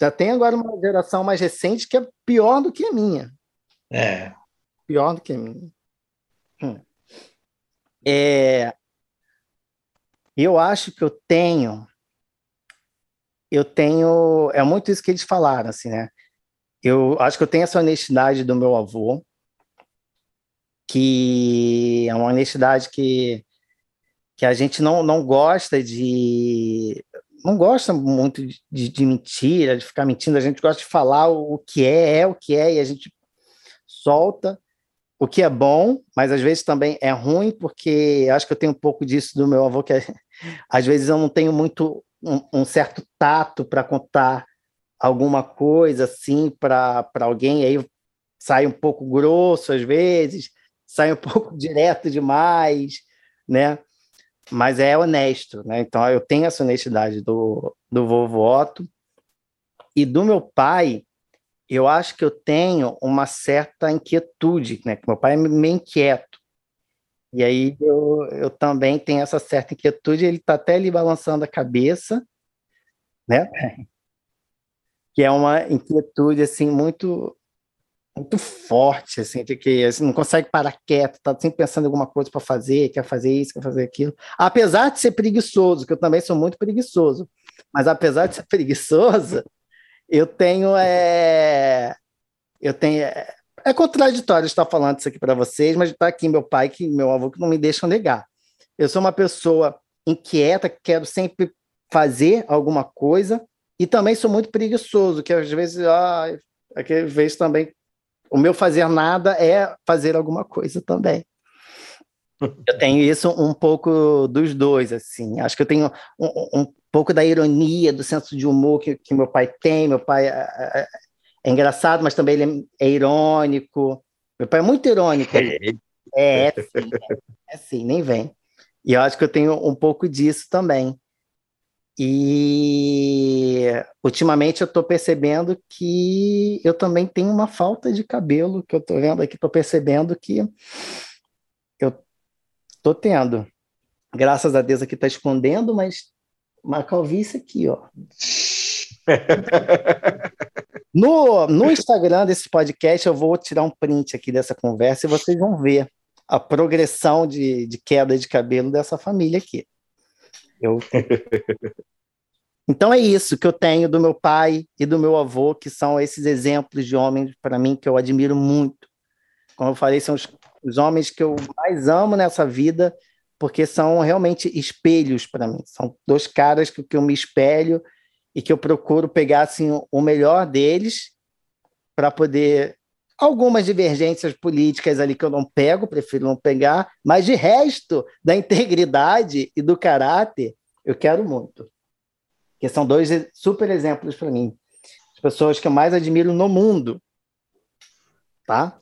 já tem agora uma geração mais recente que é pior do que a minha. É. Pior do que a minha. Hum. É, eu acho que eu tenho eu tenho é muito isso que eles falaram assim, né? Eu acho que eu tenho essa honestidade do meu avô, que é uma honestidade que que a gente não, não gosta de não gosta muito de, de, mentira, de ficar mentindo, a gente gosta de falar o, o, que é, é o que é, e a gente solta o que é bom, mas às vezes também é ruim, porque acho que eu tenho um pouco disso do meu avô, que é, *laughs* às vezes eu não tenho muito um, um certo tato para contar alguma coisa assim para alguém, aí sai um pouco grosso às vezes, sai um *laughs* pouco direto demais, né? Mas é honesto, né? Então eu tenho essa honestidade do, do vovô Otto e do meu pai. Eu acho que eu tenho uma certa inquietude, né? Meu pai é meio inquieto. E aí eu, eu também tenho essa certa inquietude, ele está até ali balançando a cabeça, né? *laughs* Que é uma inquietude assim muito muito forte, assim, de que assim, não consegue parar quieto, tá sempre pensando em alguma coisa para fazer, quer fazer isso, quer fazer aquilo. Apesar de ser preguiçoso, que eu também sou muito preguiçoso, mas apesar de ser *laughs* preguiçoso, eu tenho é eu tenho é, é contraditório estar falando isso aqui para vocês, mas está aqui meu pai, que meu avô que não me deixam negar. Eu sou uma pessoa inquieta, quero sempre fazer alguma coisa e também sou muito preguiçoso, que às vezes, ah, às vezes também o meu fazer nada é fazer alguma coisa também. Eu tenho isso um pouco dos dois, assim. Acho que eu tenho um, um pouco da ironia, do senso de humor que, que meu pai tem. Meu pai é, é, engraçado, mas também ele é, é irônico. Meu pai é muito irônico. É, é sim, é, é sim, nem vem. E eu acho que eu tenho um pouco disso também. E ultimamente eu estou percebendo que eu também tenho uma falta de cabelo, que eu estou vendo aqui, estou percebendo que eu estou tendo. Graças a Deus aqui está escondendo, mas uma calvície aqui, ó. *laughs* no, no Instagram desse podcast, eu vou tirar um print aqui dessa conversa e vocês vão ver a progressão de, de queda de cabelo dessa família aqui. Eu... *laughs* Então é isso que eu tenho do meu pai e do meu avô, que são esses exemplos de homens para mim que eu admiro muito. Como eu falei, são os, os homens que eu mais amo nessa vida, porque são realmente espelhos para mim. São dois caras que, que eu me espelho e que eu procuro pegar assim, o melhor deles para poder algumas divergências políticas ali que eu não pego, prefiro não pegar, mas de resto da integridade e do caráter eu quero muito que são dois super exemplos para mim. As pessoas que eu mais admiro no mundo. Tá?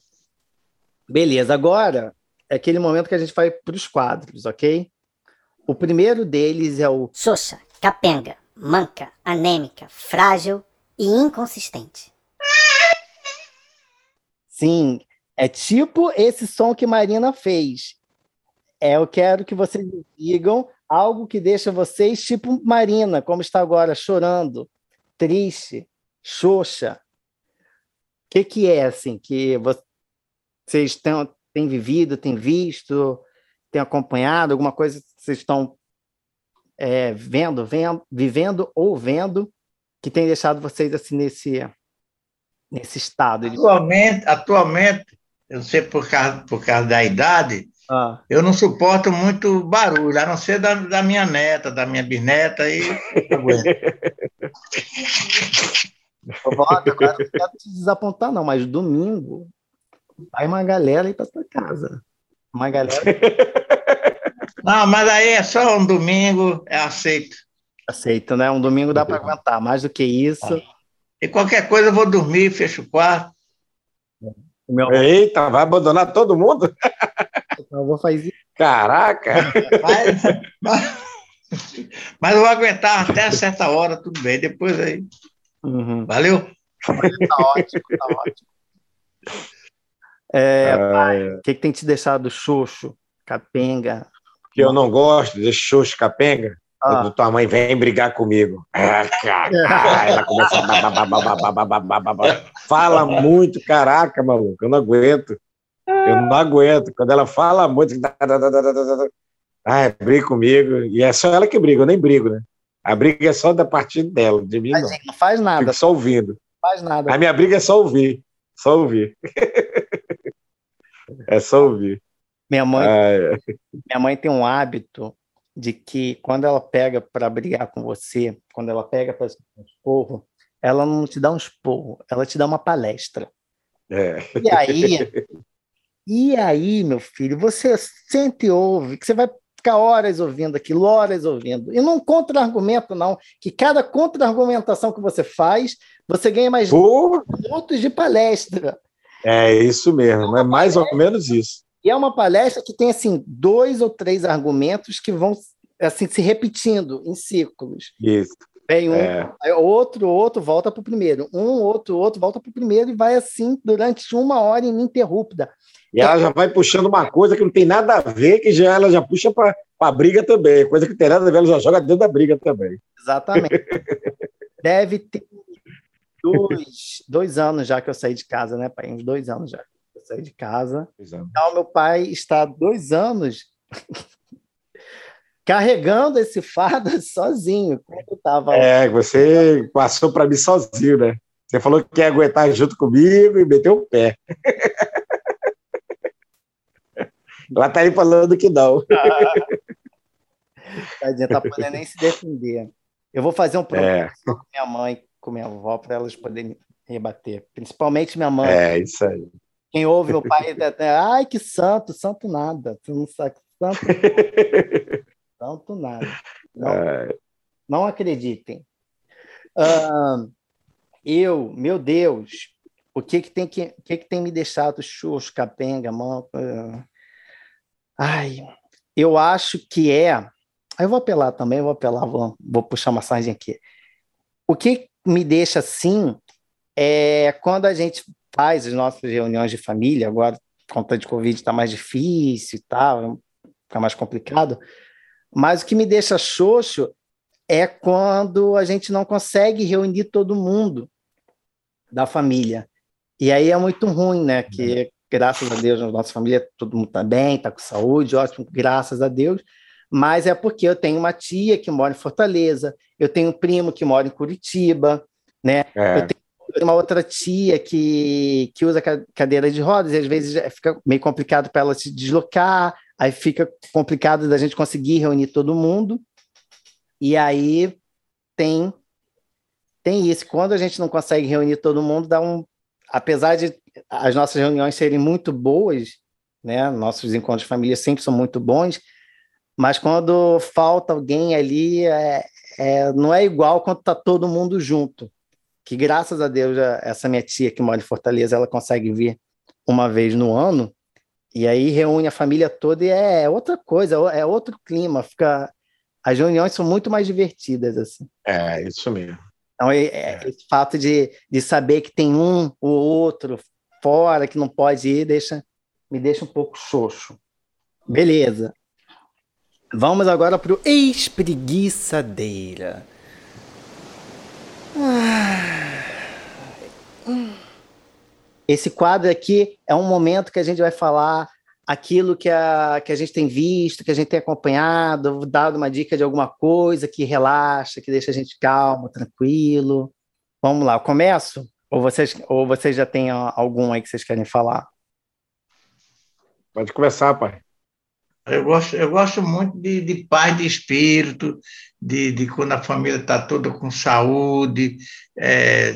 Beleza, agora é aquele momento que a gente vai para os quadros, ok? O primeiro deles é o Xoxa, capenga, manca, anêmica, frágil e inconsistente. Sim, é tipo esse som que Marina fez. É, eu quero que vocês digam algo que deixa vocês tipo Marina, como está agora, chorando, triste, xoxa. O que, que é assim que vocês têm, têm vivido, têm visto, têm acompanhado, alguma coisa que vocês estão é, vendo, vendo, vivendo ou vendo que tem deixado vocês assim nesse nesse estado? Atualmente, atualmente, eu sei por causa, por causa da idade, ah. Eu não suporto muito barulho, a não ser da, da minha neta, da minha bisneta, e *laughs* Volta, agora não quero te desapontar, não, mas domingo vai uma galera aí para tua casa. Uma galera. *laughs* Não, mas aí é só um domingo, é aceito. Aceito, né? Um domingo dá para aguentar. Mais do que isso, E qualquer coisa eu vou dormir, fecho o quarto. Meu... Eita, vai abandonar todo mundo? Então, eu vou fazer. Caraca! Mas, mas, mas, eu vou aguentar até certa hora, tudo bem. Depois aí. Uhum. Valeu? Tá ótimo, tá ótimo. É, o que, que tem te deixado xoxo, capenga? Que eu não gosto de xoxo, capenga. Ah. Quando tua mãe vem brigar comigo. Ela começa a... Fala muito, caraca, maluco, eu não aguento. Eu não aguento. Quando ela fala muito. Ai, briga comigo. E é só ela que briga, eu nem brigo, né? A briga é só da parte dela, de mim não. Não faz nada. Fico só ouvindo. Não faz nada. A minha briga é só ouvir. Só ouvir. é só ouvir. Minha mãe, Ai. minha mãe tem um hábito de que quando ela pega para brigar com você, quando ela pega para um esporro, ela não te dá um esporro, ela te dá uma palestra. É. E aí, e aí, meu filho, você sente e ouve, que você vai ficar horas ouvindo aquilo, horas ouvindo. E não contra-argumento, não, que cada contra-argumentação que você faz, você ganha mais Pô. minutos de palestra. É isso mesmo, é mais ou menos isso. E é uma palestra que tem assim dois ou três argumentos que vão assim se repetindo em círculos. Isso. Vem um, é. outro, outro volta para o primeiro, um, outro, outro volta para o primeiro e vai assim durante uma hora ininterrupta. E ela já vai puxando uma coisa que não tem nada a ver, que já ela já puxa para a briga também, coisa que não tem nada a ver, ela já joga dentro da briga também. Exatamente. *laughs* Deve ter dois, dois anos já que eu saí de casa, né, pai? Uns dois anos já saí de casa. Então, meu pai está há dois anos *laughs* carregando esse fardo *laughs* sozinho. Tava... É, você passou para mim sozinho, né? Você falou que quer aguentar junto comigo e meteu o pé. *laughs* Ela tá aí falando que não. Tadinha, tá podendo nem se defender. Eu vou fazer um programa é. com minha mãe, com minha avó, para elas poderem rebater. Principalmente minha mãe. É, isso aí. Quem ouve o pai, ai, que santo, santo nada. Tu não sabe santo. *laughs* santo nada. Não, não acreditem. Uh, eu, meu Deus, o que que tem que, o que que tem me deixado xoxo, capenga, mão? Uh, ai, eu acho que é. Eu vou apelar também, vou apelar, vou, vou puxar uma massagem aqui. O que me deixa assim é quando a gente faz as nossas reuniões de família, agora, por conta de Covid, está mais difícil e tal, fica mais complicado. Mas o que me deixa xoxo é quando a gente não consegue reunir todo mundo da família. E aí é muito ruim, né? Que graças a Deus, na nossa família, todo mundo está bem, está com saúde, ótimo, graças a Deus. Mas é porque eu tenho uma tia que mora em Fortaleza, eu tenho um primo que mora em Curitiba, né? É. Eu tenho uma outra tia que, que usa cadeira de rodas e às vezes fica meio complicado para ela se deslocar, aí fica complicado da gente conseguir reunir todo mundo. E aí tem tem isso. Quando a gente não consegue reunir todo mundo, dá um apesar de as nossas reuniões serem muito boas, né? Nossos encontros de família sempre são muito bons, mas quando falta alguém ali, é, é, não é igual quando está todo mundo junto que graças a Deus essa minha tia que mora em Fortaleza, ela consegue vir uma vez no ano, e aí reúne a família toda e é outra coisa, é outro clima, fica as reuniões são muito mais divertidas assim. É, isso mesmo. Então, é, é. esse fato de, de saber que tem um ou outro fora que não pode ir, deixa, me deixa um pouco xoxo. Beleza. Vamos agora para o ex-preguiçadeira. Esse quadro aqui é um momento que a gente vai falar aquilo que a, que a gente tem visto, que a gente tem acompanhado, dado uma dica de alguma coisa que relaxa, que deixa a gente calmo, tranquilo. Vamos lá, eu começo? Ou vocês, ou vocês já têm algum aí que vocês querem falar? Pode começar, pai. Eu gosto, eu gosto muito de, de paz de espírito, de, de quando a família está toda com saúde, é,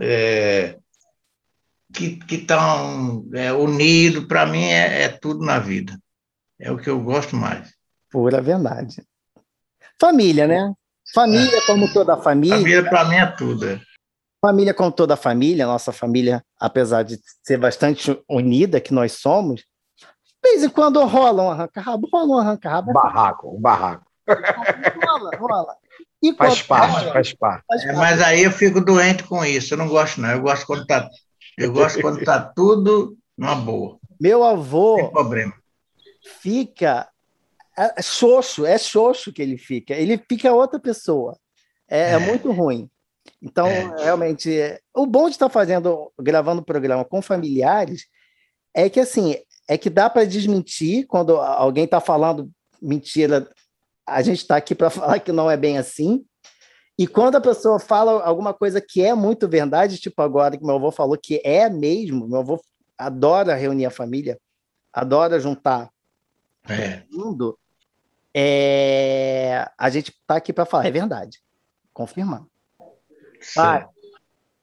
é, que estão é, unidos. Para mim, é, é tudo na vida. É o que eu gosto mais. Pura verdade. Família, né? Família, como toda família. Família, para mim, é tudo. É. Família como toda família, nossa família, apesar de ser bastante unida, que nós somos, de vez em quando rola um arranca-rabo, rola um arranca-rabo. Barraco, um barraco. Rola, rola. E faz parte, rola, faz parte. É, mas aí eu fico doente com isso, eu não gosto não, eu gosto quando tá, eu gosto quando tá tudo numa boa. Meu avô... Sem problema. Fica é xoxo, é xoxo que ele fica. Ele fica outra pessoa. É, é. é muito ruim. Então, é. realmente, é, o bom de estar fazendo, gravando o programa com familiares, é que assim, é que dá para desmentir quando alguém está falando mentira. A gente está aqui para *laughs* falar que não é bem assim. E quando a pessoa fala alguma coisa que é muito verdade, tipo agora que meu avô falou que é mesmo, meu avô adora reunir a família, adora juntar é. mundo, é, a gente está aqui para falar, é verdade. Confirmando. Pai,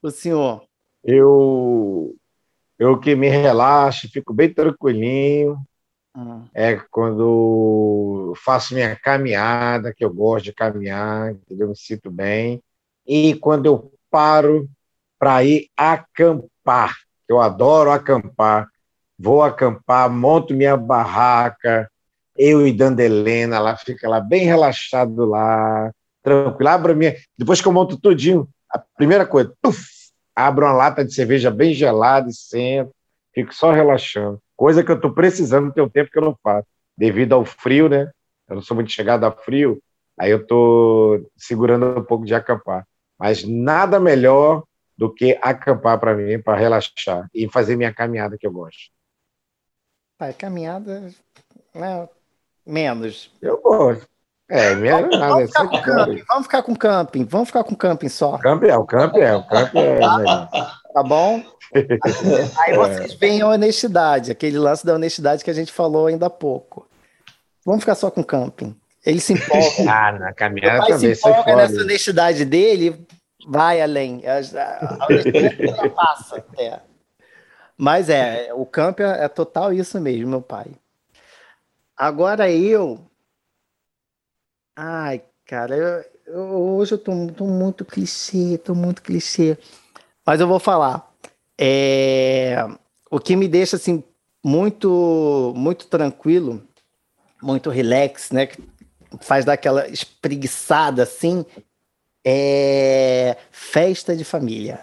o senhor. Eu, eu que me relaxo, fico bem tranquilinho. Hum. É quando faço minha caminhada, que eu gosto de caminhar, entendeu? Me sinto bem. E quando eu paro para ir acampar, eu adoro acampar. Vou acampar, monto minha barraca, eu e Dandelena, ela fica lá bem relaxado lá, tranquilo. Abro minha, depois que eu monto tudinho, a primeira coisa, abro uma lata de cerveja bem gelada e sento, fico só relaxando. Coisa que eu estou precisando, tem um tempo que eu não faço, devido ao frio, né? Eu não sou muito chegado a frio, aí eu estou segurando um pouco de acampar. Mas nada melhor do que acampar para mim, para relaxar e fazer minha caminhada que eu gosto. Pai, caminhada, né? Menos. Eu gosto. É, menos nada. Vamos ficar, com camping, vamos ficar com camping, vamos ficar com camping só. Camping é, o camping é, o camping é. *laughs* Tá bom? *laughs* Aí vocês veem a honestidade, aquele lance da honestidade que a gente falou ainda há pouco. Vamos ficar só com camping. Ele se empolga. *laughs* Ah, na caminhada também. Se empolga nessa honestidade dele, vai além. A, a honestidade *laughs* passa. É. Mas é, o camping é, é total isso mesmo, meu pai. Agora eu. Ai, cara, eu, eu, hoje eu tô, tô, muito clichê, tô muito clichê. Mas eu vou falar. É, o que me deixa assim muito, muito tranquilo, muito relax, né? Faz dar aquela espreguiçada assim, é festa de família.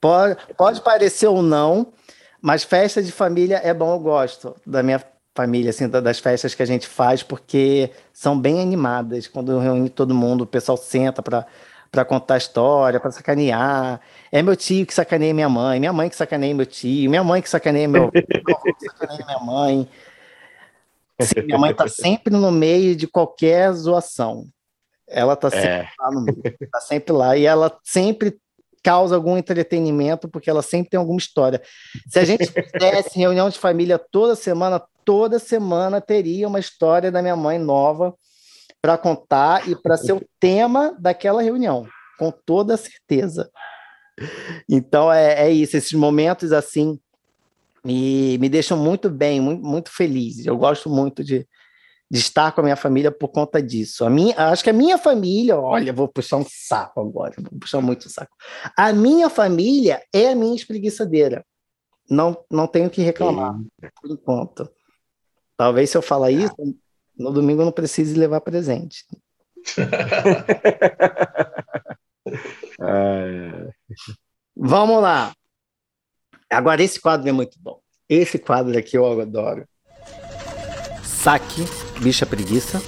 Pode, pode parecer ou não, mas festa de família é bom, eu gosto da minha família, assim, das festas que a gente faz, porque são bem animadas. Quando reúne todo mundo, o pessoal senta para para contar história, para sacanear. É meu tio que sacaneia minha mãe, minha mãe que sacaneia meu tio, minha mãe que sacaneia meu, meu avô que sacaneia minha mãe. Assim, minha mãe tá sempre no meio de qualquer zoação. Ela tá sempre é. lá no meio, tá sempre lá e ela sempre causa algum entretenimento, porque ela sempre tem alguma história. Se a gente fizesse reunião de família toda semana, toda semana teria uma história da minha mãe nova para contar e para ser o tema daquela reunião, com toda certeza. Então é, é isso, esses momentos assim me, me deixam muito bem, muito, muito feliz. Eu gosto muito de, de estar com a minha família por conta disso. A minha, acho que a minha família, olha, vou puxar um saco agora, vou puxar muito saco. A minha família é a minha espreguiçadeira. Não, não tenho que reclamar, por enquanto. Talvez se eu falar isso, no domingo eu não precise levar presente. *laughs* Vamos lá. Agora, esse quadro é muito bom. Esse quadro aqui eu adoro. Saque bicha preguiça.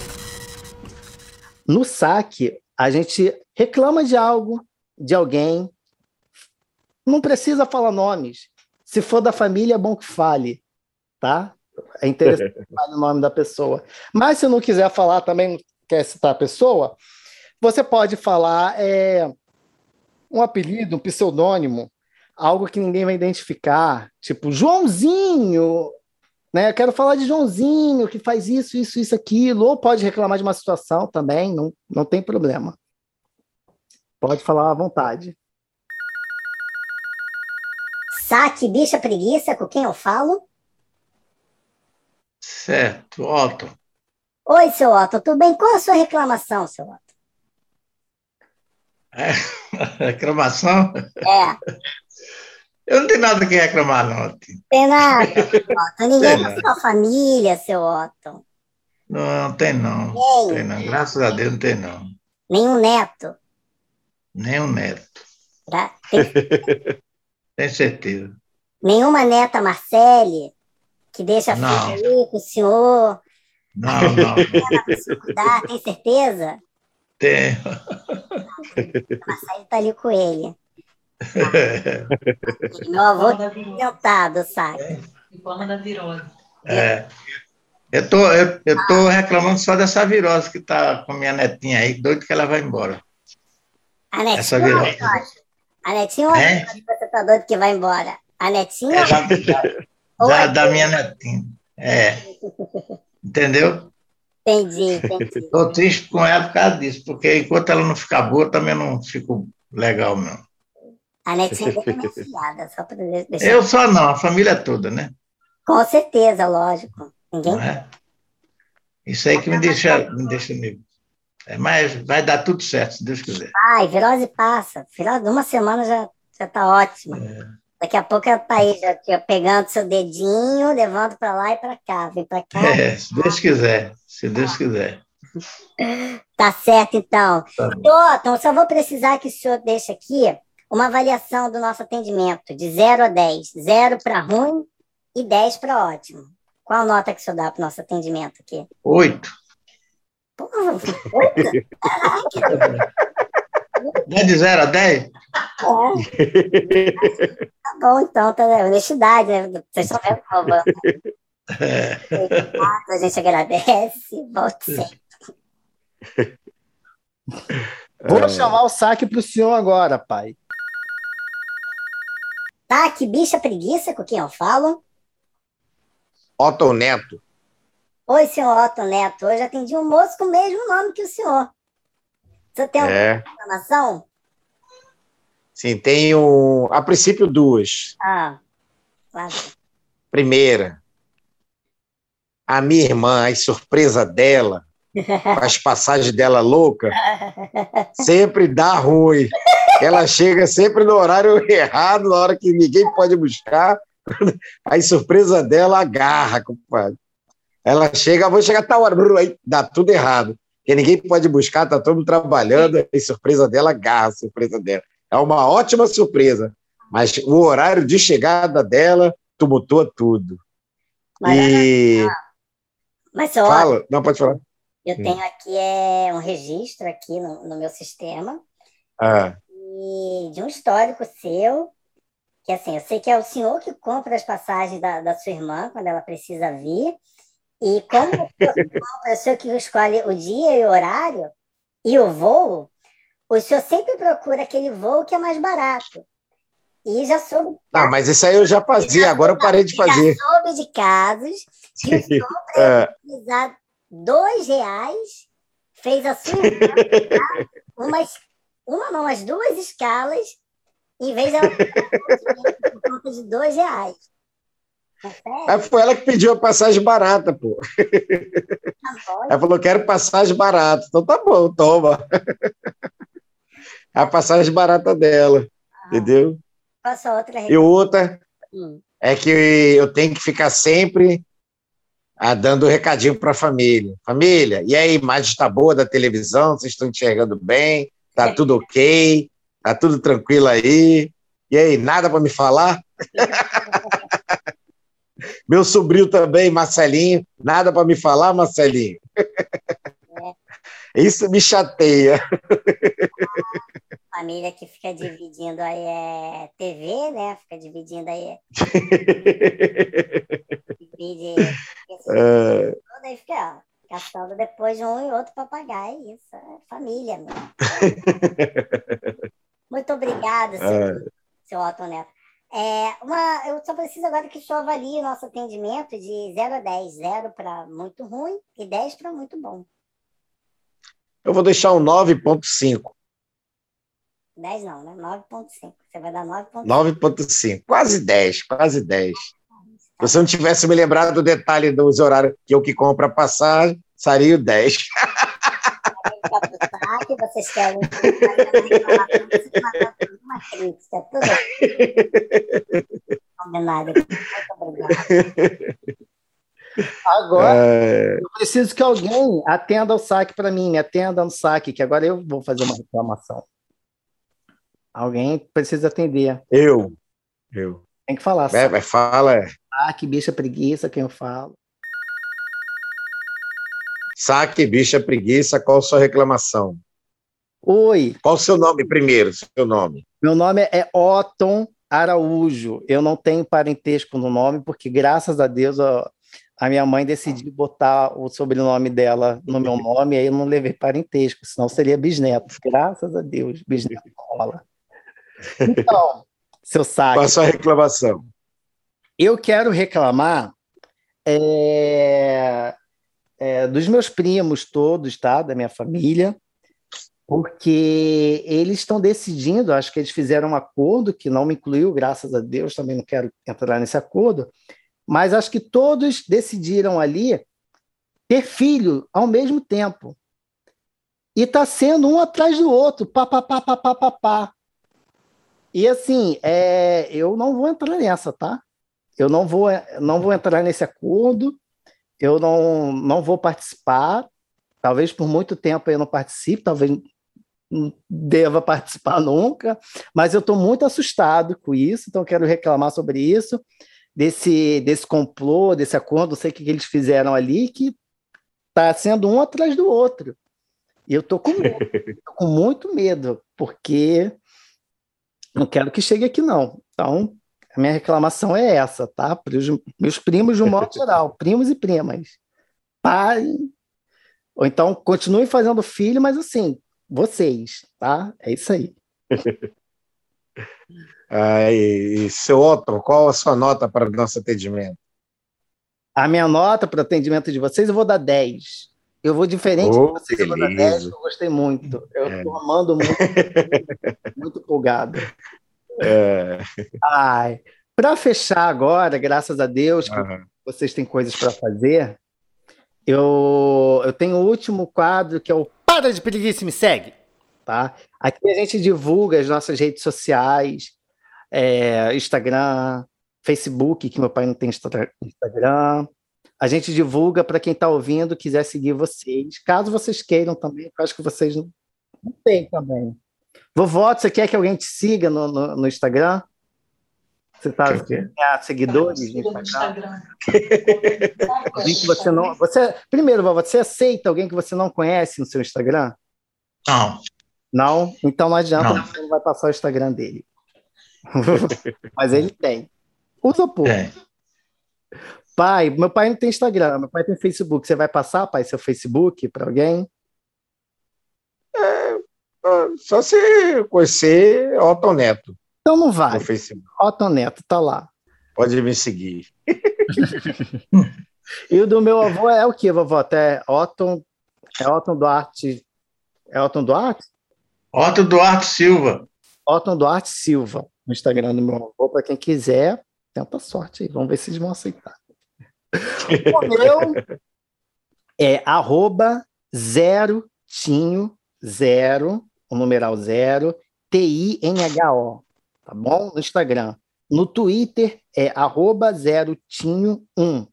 No saque, a gente reclama de algo, de alguém. Não precisa falar nomes. Se for da família, é bom que fale, tá? É interessante *laughs* falar o nome da pessoa. Mas se não quiser falar também, quer citar a pessoa, você pode falar é, um apelido, um pseudônimo, algo que ninguém vai identificar, tipo Joãozinho, né? Eu quero falar de Joãozinho, que faz isso, isso, isso, aquilo. Ou pode reclamar de uma situação também, não, não tem problema. Pode falar à vontade. Saque, bicha, preguiça, com quem eu falo? Certo, Otto. Oi, seu Otto, tudo bem? Qual a sua reclamação, seu Otto? É, *laughs* reclamação? É. Eu não tenho nada que reclamar, não. Tem nada, Otto. *laughs* Ninguém tem sua família, seu Otto. Não, não tem não. Tem. tem não. Graças a Deus não tem não. Nenhum neto? Nenhum neto. Tem... *laughs* Tenho certeza. Nenhuma neta Marcele, que deixa a filha com o senhor. Não, não. Cuidar, tem certeza? Tenho. A Marcele está ali com ele. Meu avô tentado, sabe? Em forma da virose. É. Eu tô, eu, eu tô reclamando só dessa virose que tá com minha netinha aí, doido que ela vai embora. A netinha Essa virose. A netinha ou é? você tá doido que vai embora? A netinha? É, da, da, da minha netinha. É. Entendeu? Entendi, entendi. Estou triste com ela por causa disso, porque enquanto ela não ficar boa, também não fico legal, não. A netinha é filhada, só para deixar. Eu só não, a família toda, né? Com certeza, lógico. Ninguém. É? Isso aí que me deixa, me deixa meio. É, mas vai dar tudo certo, se Deus quiser. Ai, virose passa. Virose, uma semana já, já tá ótima. É. Daqui a pouco ela tá aí, já, pegando seu dedinho, levando para lá e para cá. Vem para cá. É, se Deus quiser. Se Deus quiser. Tá certo, então. Tá então, só vou precisar que o senhor deixe aqui uma avaliação do nosso atendimento de 0 a 10. 0 para ruim e 10 para ótimo. Qual nota que o senhor dá para o nosso atendimento aqui? 8. Porra, 8? *laughs* É de 0 a 10? É. Tá bom, então, tá? Honestidade, né? Vocês estão vendo roubando. É. A gente agradece. Volte sempre. Vou chamar o saque para o senhor agora, pai. Tá, que bicha preguiça com quem eu falo? Otto Neto. Oi, senhor Otto Neto. Hoje atendi um moço com o mesmo nome que o senhor. Você tem alguma é. informação? Sim, tenho, a princípio, duas. Ah, claro. Primeira, a minha irmã, a surpresa dela, *laughs* com as passagens dela louca, sempre dá ruim. Ela chega sempre no horário *laughs* errado, na hora que ninguém pode buscar. *laughs* Aí, surpresa dela, agarra, compadre. Ela chega, vou chegar a tal hora, aí dá tudo errado. Porque ninguém pode buscar, tá todo mundo trabalhando, aí surpresa dela, agarra a surpresa dela. É uma ótima surpresa, mas o horário de chegada dela tumultua tudo. Mas, e... mas Fala, não, pode falar. Eu tenho aqui é, um registro aqui no, no meu sistema. Ah de um histórico seu, que assim, eu sei que é o senhor que compra as passagens da, da sua irmã quando ela precisa vir, e como o senhor que escolhe o dia e o horário e o voo, o senhor sempre procura aquele voo que é mais barato. E já soube. Ah, mas isso aí eu já fazia, já agora eu parei de fazer. Já soube de casos que o *laughs* senhor utilizar dois reais fez a sua irmã umas uma não, as duas escalas, em vez dela *laughs* por conta de dois reais. Tá foi ela que pediu a passagem barata, pô. Tá ela falou, quero passagem barata. Então tá bom, toma. a passagem barata dela, ah. entendeu? Qual outra? E outra hum. é que eu tenho que ficar sempre ah, dando um recadinho para a família. Família, e aí, a imagem está boa da televisão? Vocês estão enxergando bem? Tá tudo ok? Tá tudo tranquilo aí? E aí, nada para me falar? *laughs* Meu sobrinho também, Marcelinho, nada para me falar, Marcelinho? Isso me chateia. A família que fica dividindo aí é TV, né? Fica dividindo aí. Divide. É... Aí fica, Gastando depois de um e outro para pagar. É isso, é família. Meu. *laughs* Muito obrigada, seu, é. seu Otto Neto. É, uma, eu só preciso agora que o senhor avalie o nosso atendimento de 0 a 10. 0 para muito ruim e 10 para muito bom. Eu vou deixar um 9,5. 10 não, né? 9,5. Você vai dar 9,5. 9,5. Quase 10, quase 10. Se você não tivesse me lembrado do detalhe dos horários que eu que compro a passagem, seria o 10. Vocês querem uma crítica, tudo. Combinado. Muito obrigada. Agora, é... eu preciso que alguém atenda o saque para mim, me atenda no saque, que agora eu vou fazer uma reclamação. Alguém precisa atender. Eu. Eu. Tem que falar. É, mas fala. É. Saque, bicha, preguiça, quem eu falo. Saque, bicha, preguiça, qual a sua reclamação? Oi. Qual o seu nome primeiro, seu nome? Meu nome é Otton Araújo. Eu não tenho parentesco no nome, porque graças a Deus a minha mãe decidiu botar o sobrenome dela no meu nome, e aí eu não levei parentesco, senão seria bisneto. Graças a Deus, bisneto rola. Então, *laughs* seu saque. Qual a sua reclamação? Eu quero reclamar é, é, dos meus primos todos, tá? Da minha família, porque eles estão decidindo, acho que eles fizeram um acordo que não me incluiu, graças a Deus, também não quero entrar nesse acordo, mas acho que todos decidiram ali ter filho ao mesmo tempo. E está sendo um atrás do outro, pá, pá, pá, pá, pá, pá, pá. E assim, é, eu não vou entrar nessa, tá? Eu não vou, não vou entrar nesse acordo, eu não, não vou participar. Talvez por muito tempo eu não participe, talvez deva participar *laughs* nunca, mas eu estou muito assustado com isso, então quero reclamar sobre isso desse, desse complô, desse acordo, não sei o que, que eles fizeram ali, que está sendo um atrás do outro. E eu estou com *laughs* com muito medo, porque não quero que chegue aqui, não. Então, a minha reclamação é essa, tá? Para os meus primos, de um modo geral, *laughs* primos e primas. Parem. Ou então, continuem fazendo filho, mas assim, vocês, tá? É isso aí. *laughs* Ah, e, seu Otto, qual a sua nota para o nosso atendimento? A minha nota para o atendimento de vocês, eu vou dar 10. Eu vou diferente oh, de vocês, eu vou dar 10, eu gostei muito. Eu estou é. amando muito, *laughs* muito empolgado. É. Ai, para fechar agora, graças a Deus, uhum. vocês têm coisas para fazer. Eu, eu tenho o último quadro que é o Para de Preguiça me segue. Tá? Aqui a gente divulga as nossas redes sociais, é, Instagram, Facebook, que meu pai não tem Instagram. A gente divulga para quem está ouvindo, quiser seguir vocês. Caso vocês queiram também, eu acho que vocês não, não têm também. Vovó, você quer que alguém te siga no, no, no Instagram? Você está ah, seguidores no Instagram? *laughs* que você não. Você, primeiro, você aceita alguém que você não conhece no seu Instagram? Não. Não? Então não adianta, não. você não vai passar o Instagram dele. *laughs* Mas ele tem. Usa pouco. É. Pai, meu pai não tem Instagram, meu pai tem Facebook. Você vai passar, pai, seu Facebook para alguém? É, só se conhecer Otto Neto. Então não vai. Otto Neto, tá lá. Pode me seguir. *laughs* e o do meu avô é o que, vovó? Até Otton, é Otton Duarte. É Otton Duarte? Otton Duarte Silva. Otton Duarte Silva no Instagram do meu avô, para quem quiser, tenta sorte aí, vamos ver se eles vão aceitar. *laughs* o meu é arroba zero tinho zero, o numeral zero, T-I-N-H-O, tá bom? No Instagram. No Twitter é arroba zero tinho um.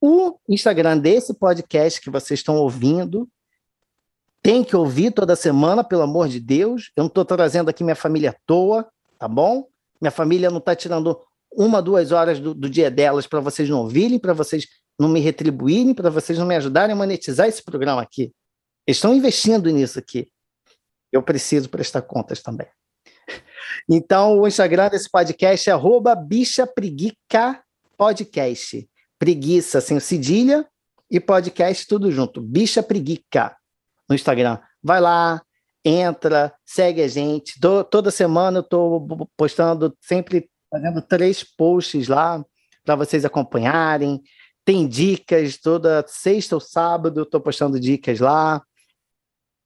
O Instagram desse podcast que vocês estão ouvindo tem que ouvir toda semana, pelo amor de Deus. Eu não estou trazendo aqui minha família à toa tá bom? Minha família não está tirando uma, duas horas do, do dia delas para vocês não ouvirem, para vocês não me retribuírem, para vocês não me ajudarem a monetizar esse programa aqui. Eles estão investindo nisso aqui. Eu preciso prestar contas também. Então, o Instagram desse podcast é arroba bichapreguica podcast. Preguiça sem cedilha e podcast tudo junto. Bicha Preguica no Instagram. Vai lá, entra, segue a gente. Toda semana eu estou postando, sempre fazendo três posts lá para vocês acompanharem. Tem dicas, toda sexta ou sábado estou postando dicas lá.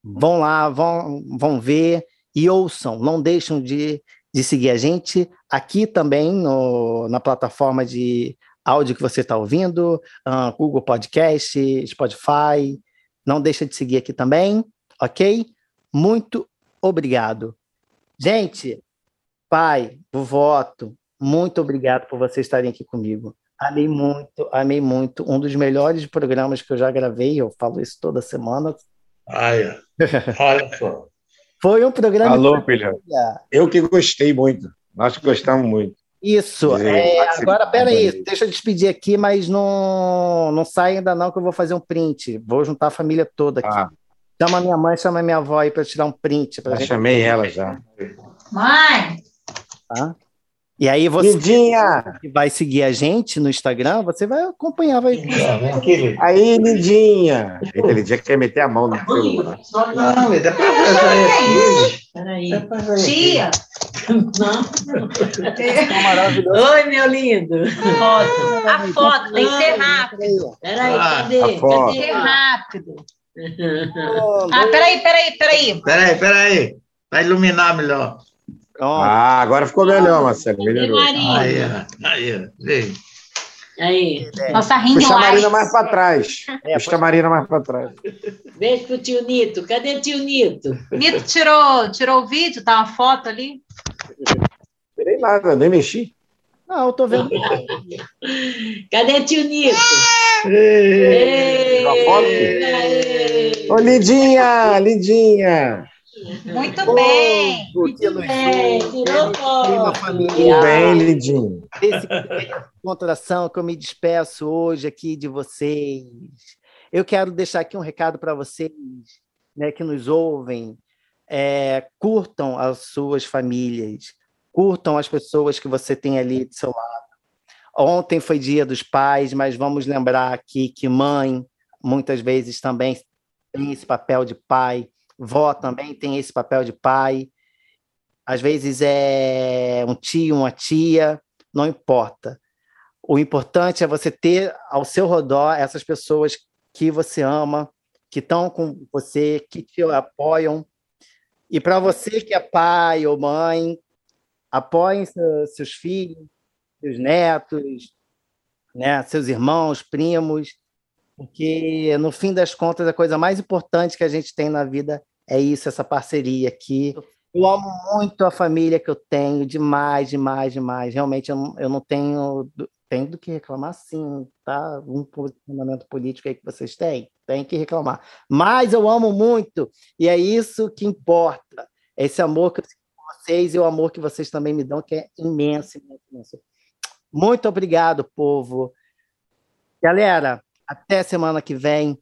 Vão lá, vão, vão ver e ouçam. Não deixam de, de seguir a gente aqui também no, na plataforma de áudio que você está ouvindo, uh, Google Podcast, Spotify. Não deixa de seguir aqui também, ok? muito obrigado. Gente, pai, voto, muito obrigado por vocês estarem aqui comigo. Amei muito, amei muito. Um dos melhores programas que eu já gravei, eu falo isso toda semana. Olha, olha só. Foi um programa. Alô, filha. Eu que gostei muito. Nós gostamos muito. Isso. É, agora, peraí, deixa eu despedir aqui, mas não, não sai ainda não, que eu vou fazer um print. Vou juntar a família toda aqui. Ah. Chama minha mãe, chama minha avó aí para tirar um print. Pra já gente... chamei ela já. Mãe! Tá? E aí você Lindinha. que vai seguir a gente no Instagram, você vai acompanhar, vai. Aí, Lindinha. Aquele dia que quer meter a mão no celular. Não, dá pra fazer Peraí. Tia! Não. *laughs* Oi, meu lindo. A foto. A foto, tem que ser rápido. Peraí, cadê? Cadê? Ser rápido. *laughs* Ah, peraí, peraí, peraí. Peraí, peraí. Vai iluminar melhor. Ah, agora ficou melhor, Marcelo. Melhorou. Aí, aí, aí. Aí. Nossa rinha Puxa a Marina mais para trás. É, Puxa a Marina mais para trás. Beijo pro tio Nito. Cadê tio Nito? Nito tirou, tirou o vídeo, tá uma foto ali. Tirei nada, nem mexi. Não, eu tô vendo. Cadê tio Nito? Ei, Ei, foto? Ô, Lindinha, Lindinha. Muito bem. Muito bem, tirou foto. Muito bem, Lindinho. Esse *laughs* contração que eu me despeço hoje aqui de vocês. Eu quero deixar aqui um recado para vocês né, que nos ouvem. É, curtam as suas famílias, curtam as pessoas que você tem ali do seu lado. Ontem foi dia dos pais, mas vamos lembrar aqui que mãe muitas vezes também tem esse papel de pai vó também tem esse papel de pai. Às vezes é um tio, uma tia, não importa. O importante é você ter ao seu redor essas pessoas que você ama, que estão com você, que te apoiam. E para você que é pai ou mãe, apoiem seus filhos, seus netos, né, seus irmãos, primos, porque no fim das contas a coisa mais importante que a gente tem na vida é isso, essa parceria aqui. Eu amo muito a família que eu tenho, demais, demais, demais. Realmente eu não, eu não tenho, tenho do que reclamar, sim, tá? Um posicionamento político aí que vocês têm, tem que reclamar. Mas eu amo muito, e é isso que importa. Esse amor que eu sinto por vocês e o amor que vocês também me dão, que é imenso, imenso, imenso. Muito obrigado, povo. Galera, até semana que vem.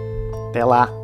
Até lá!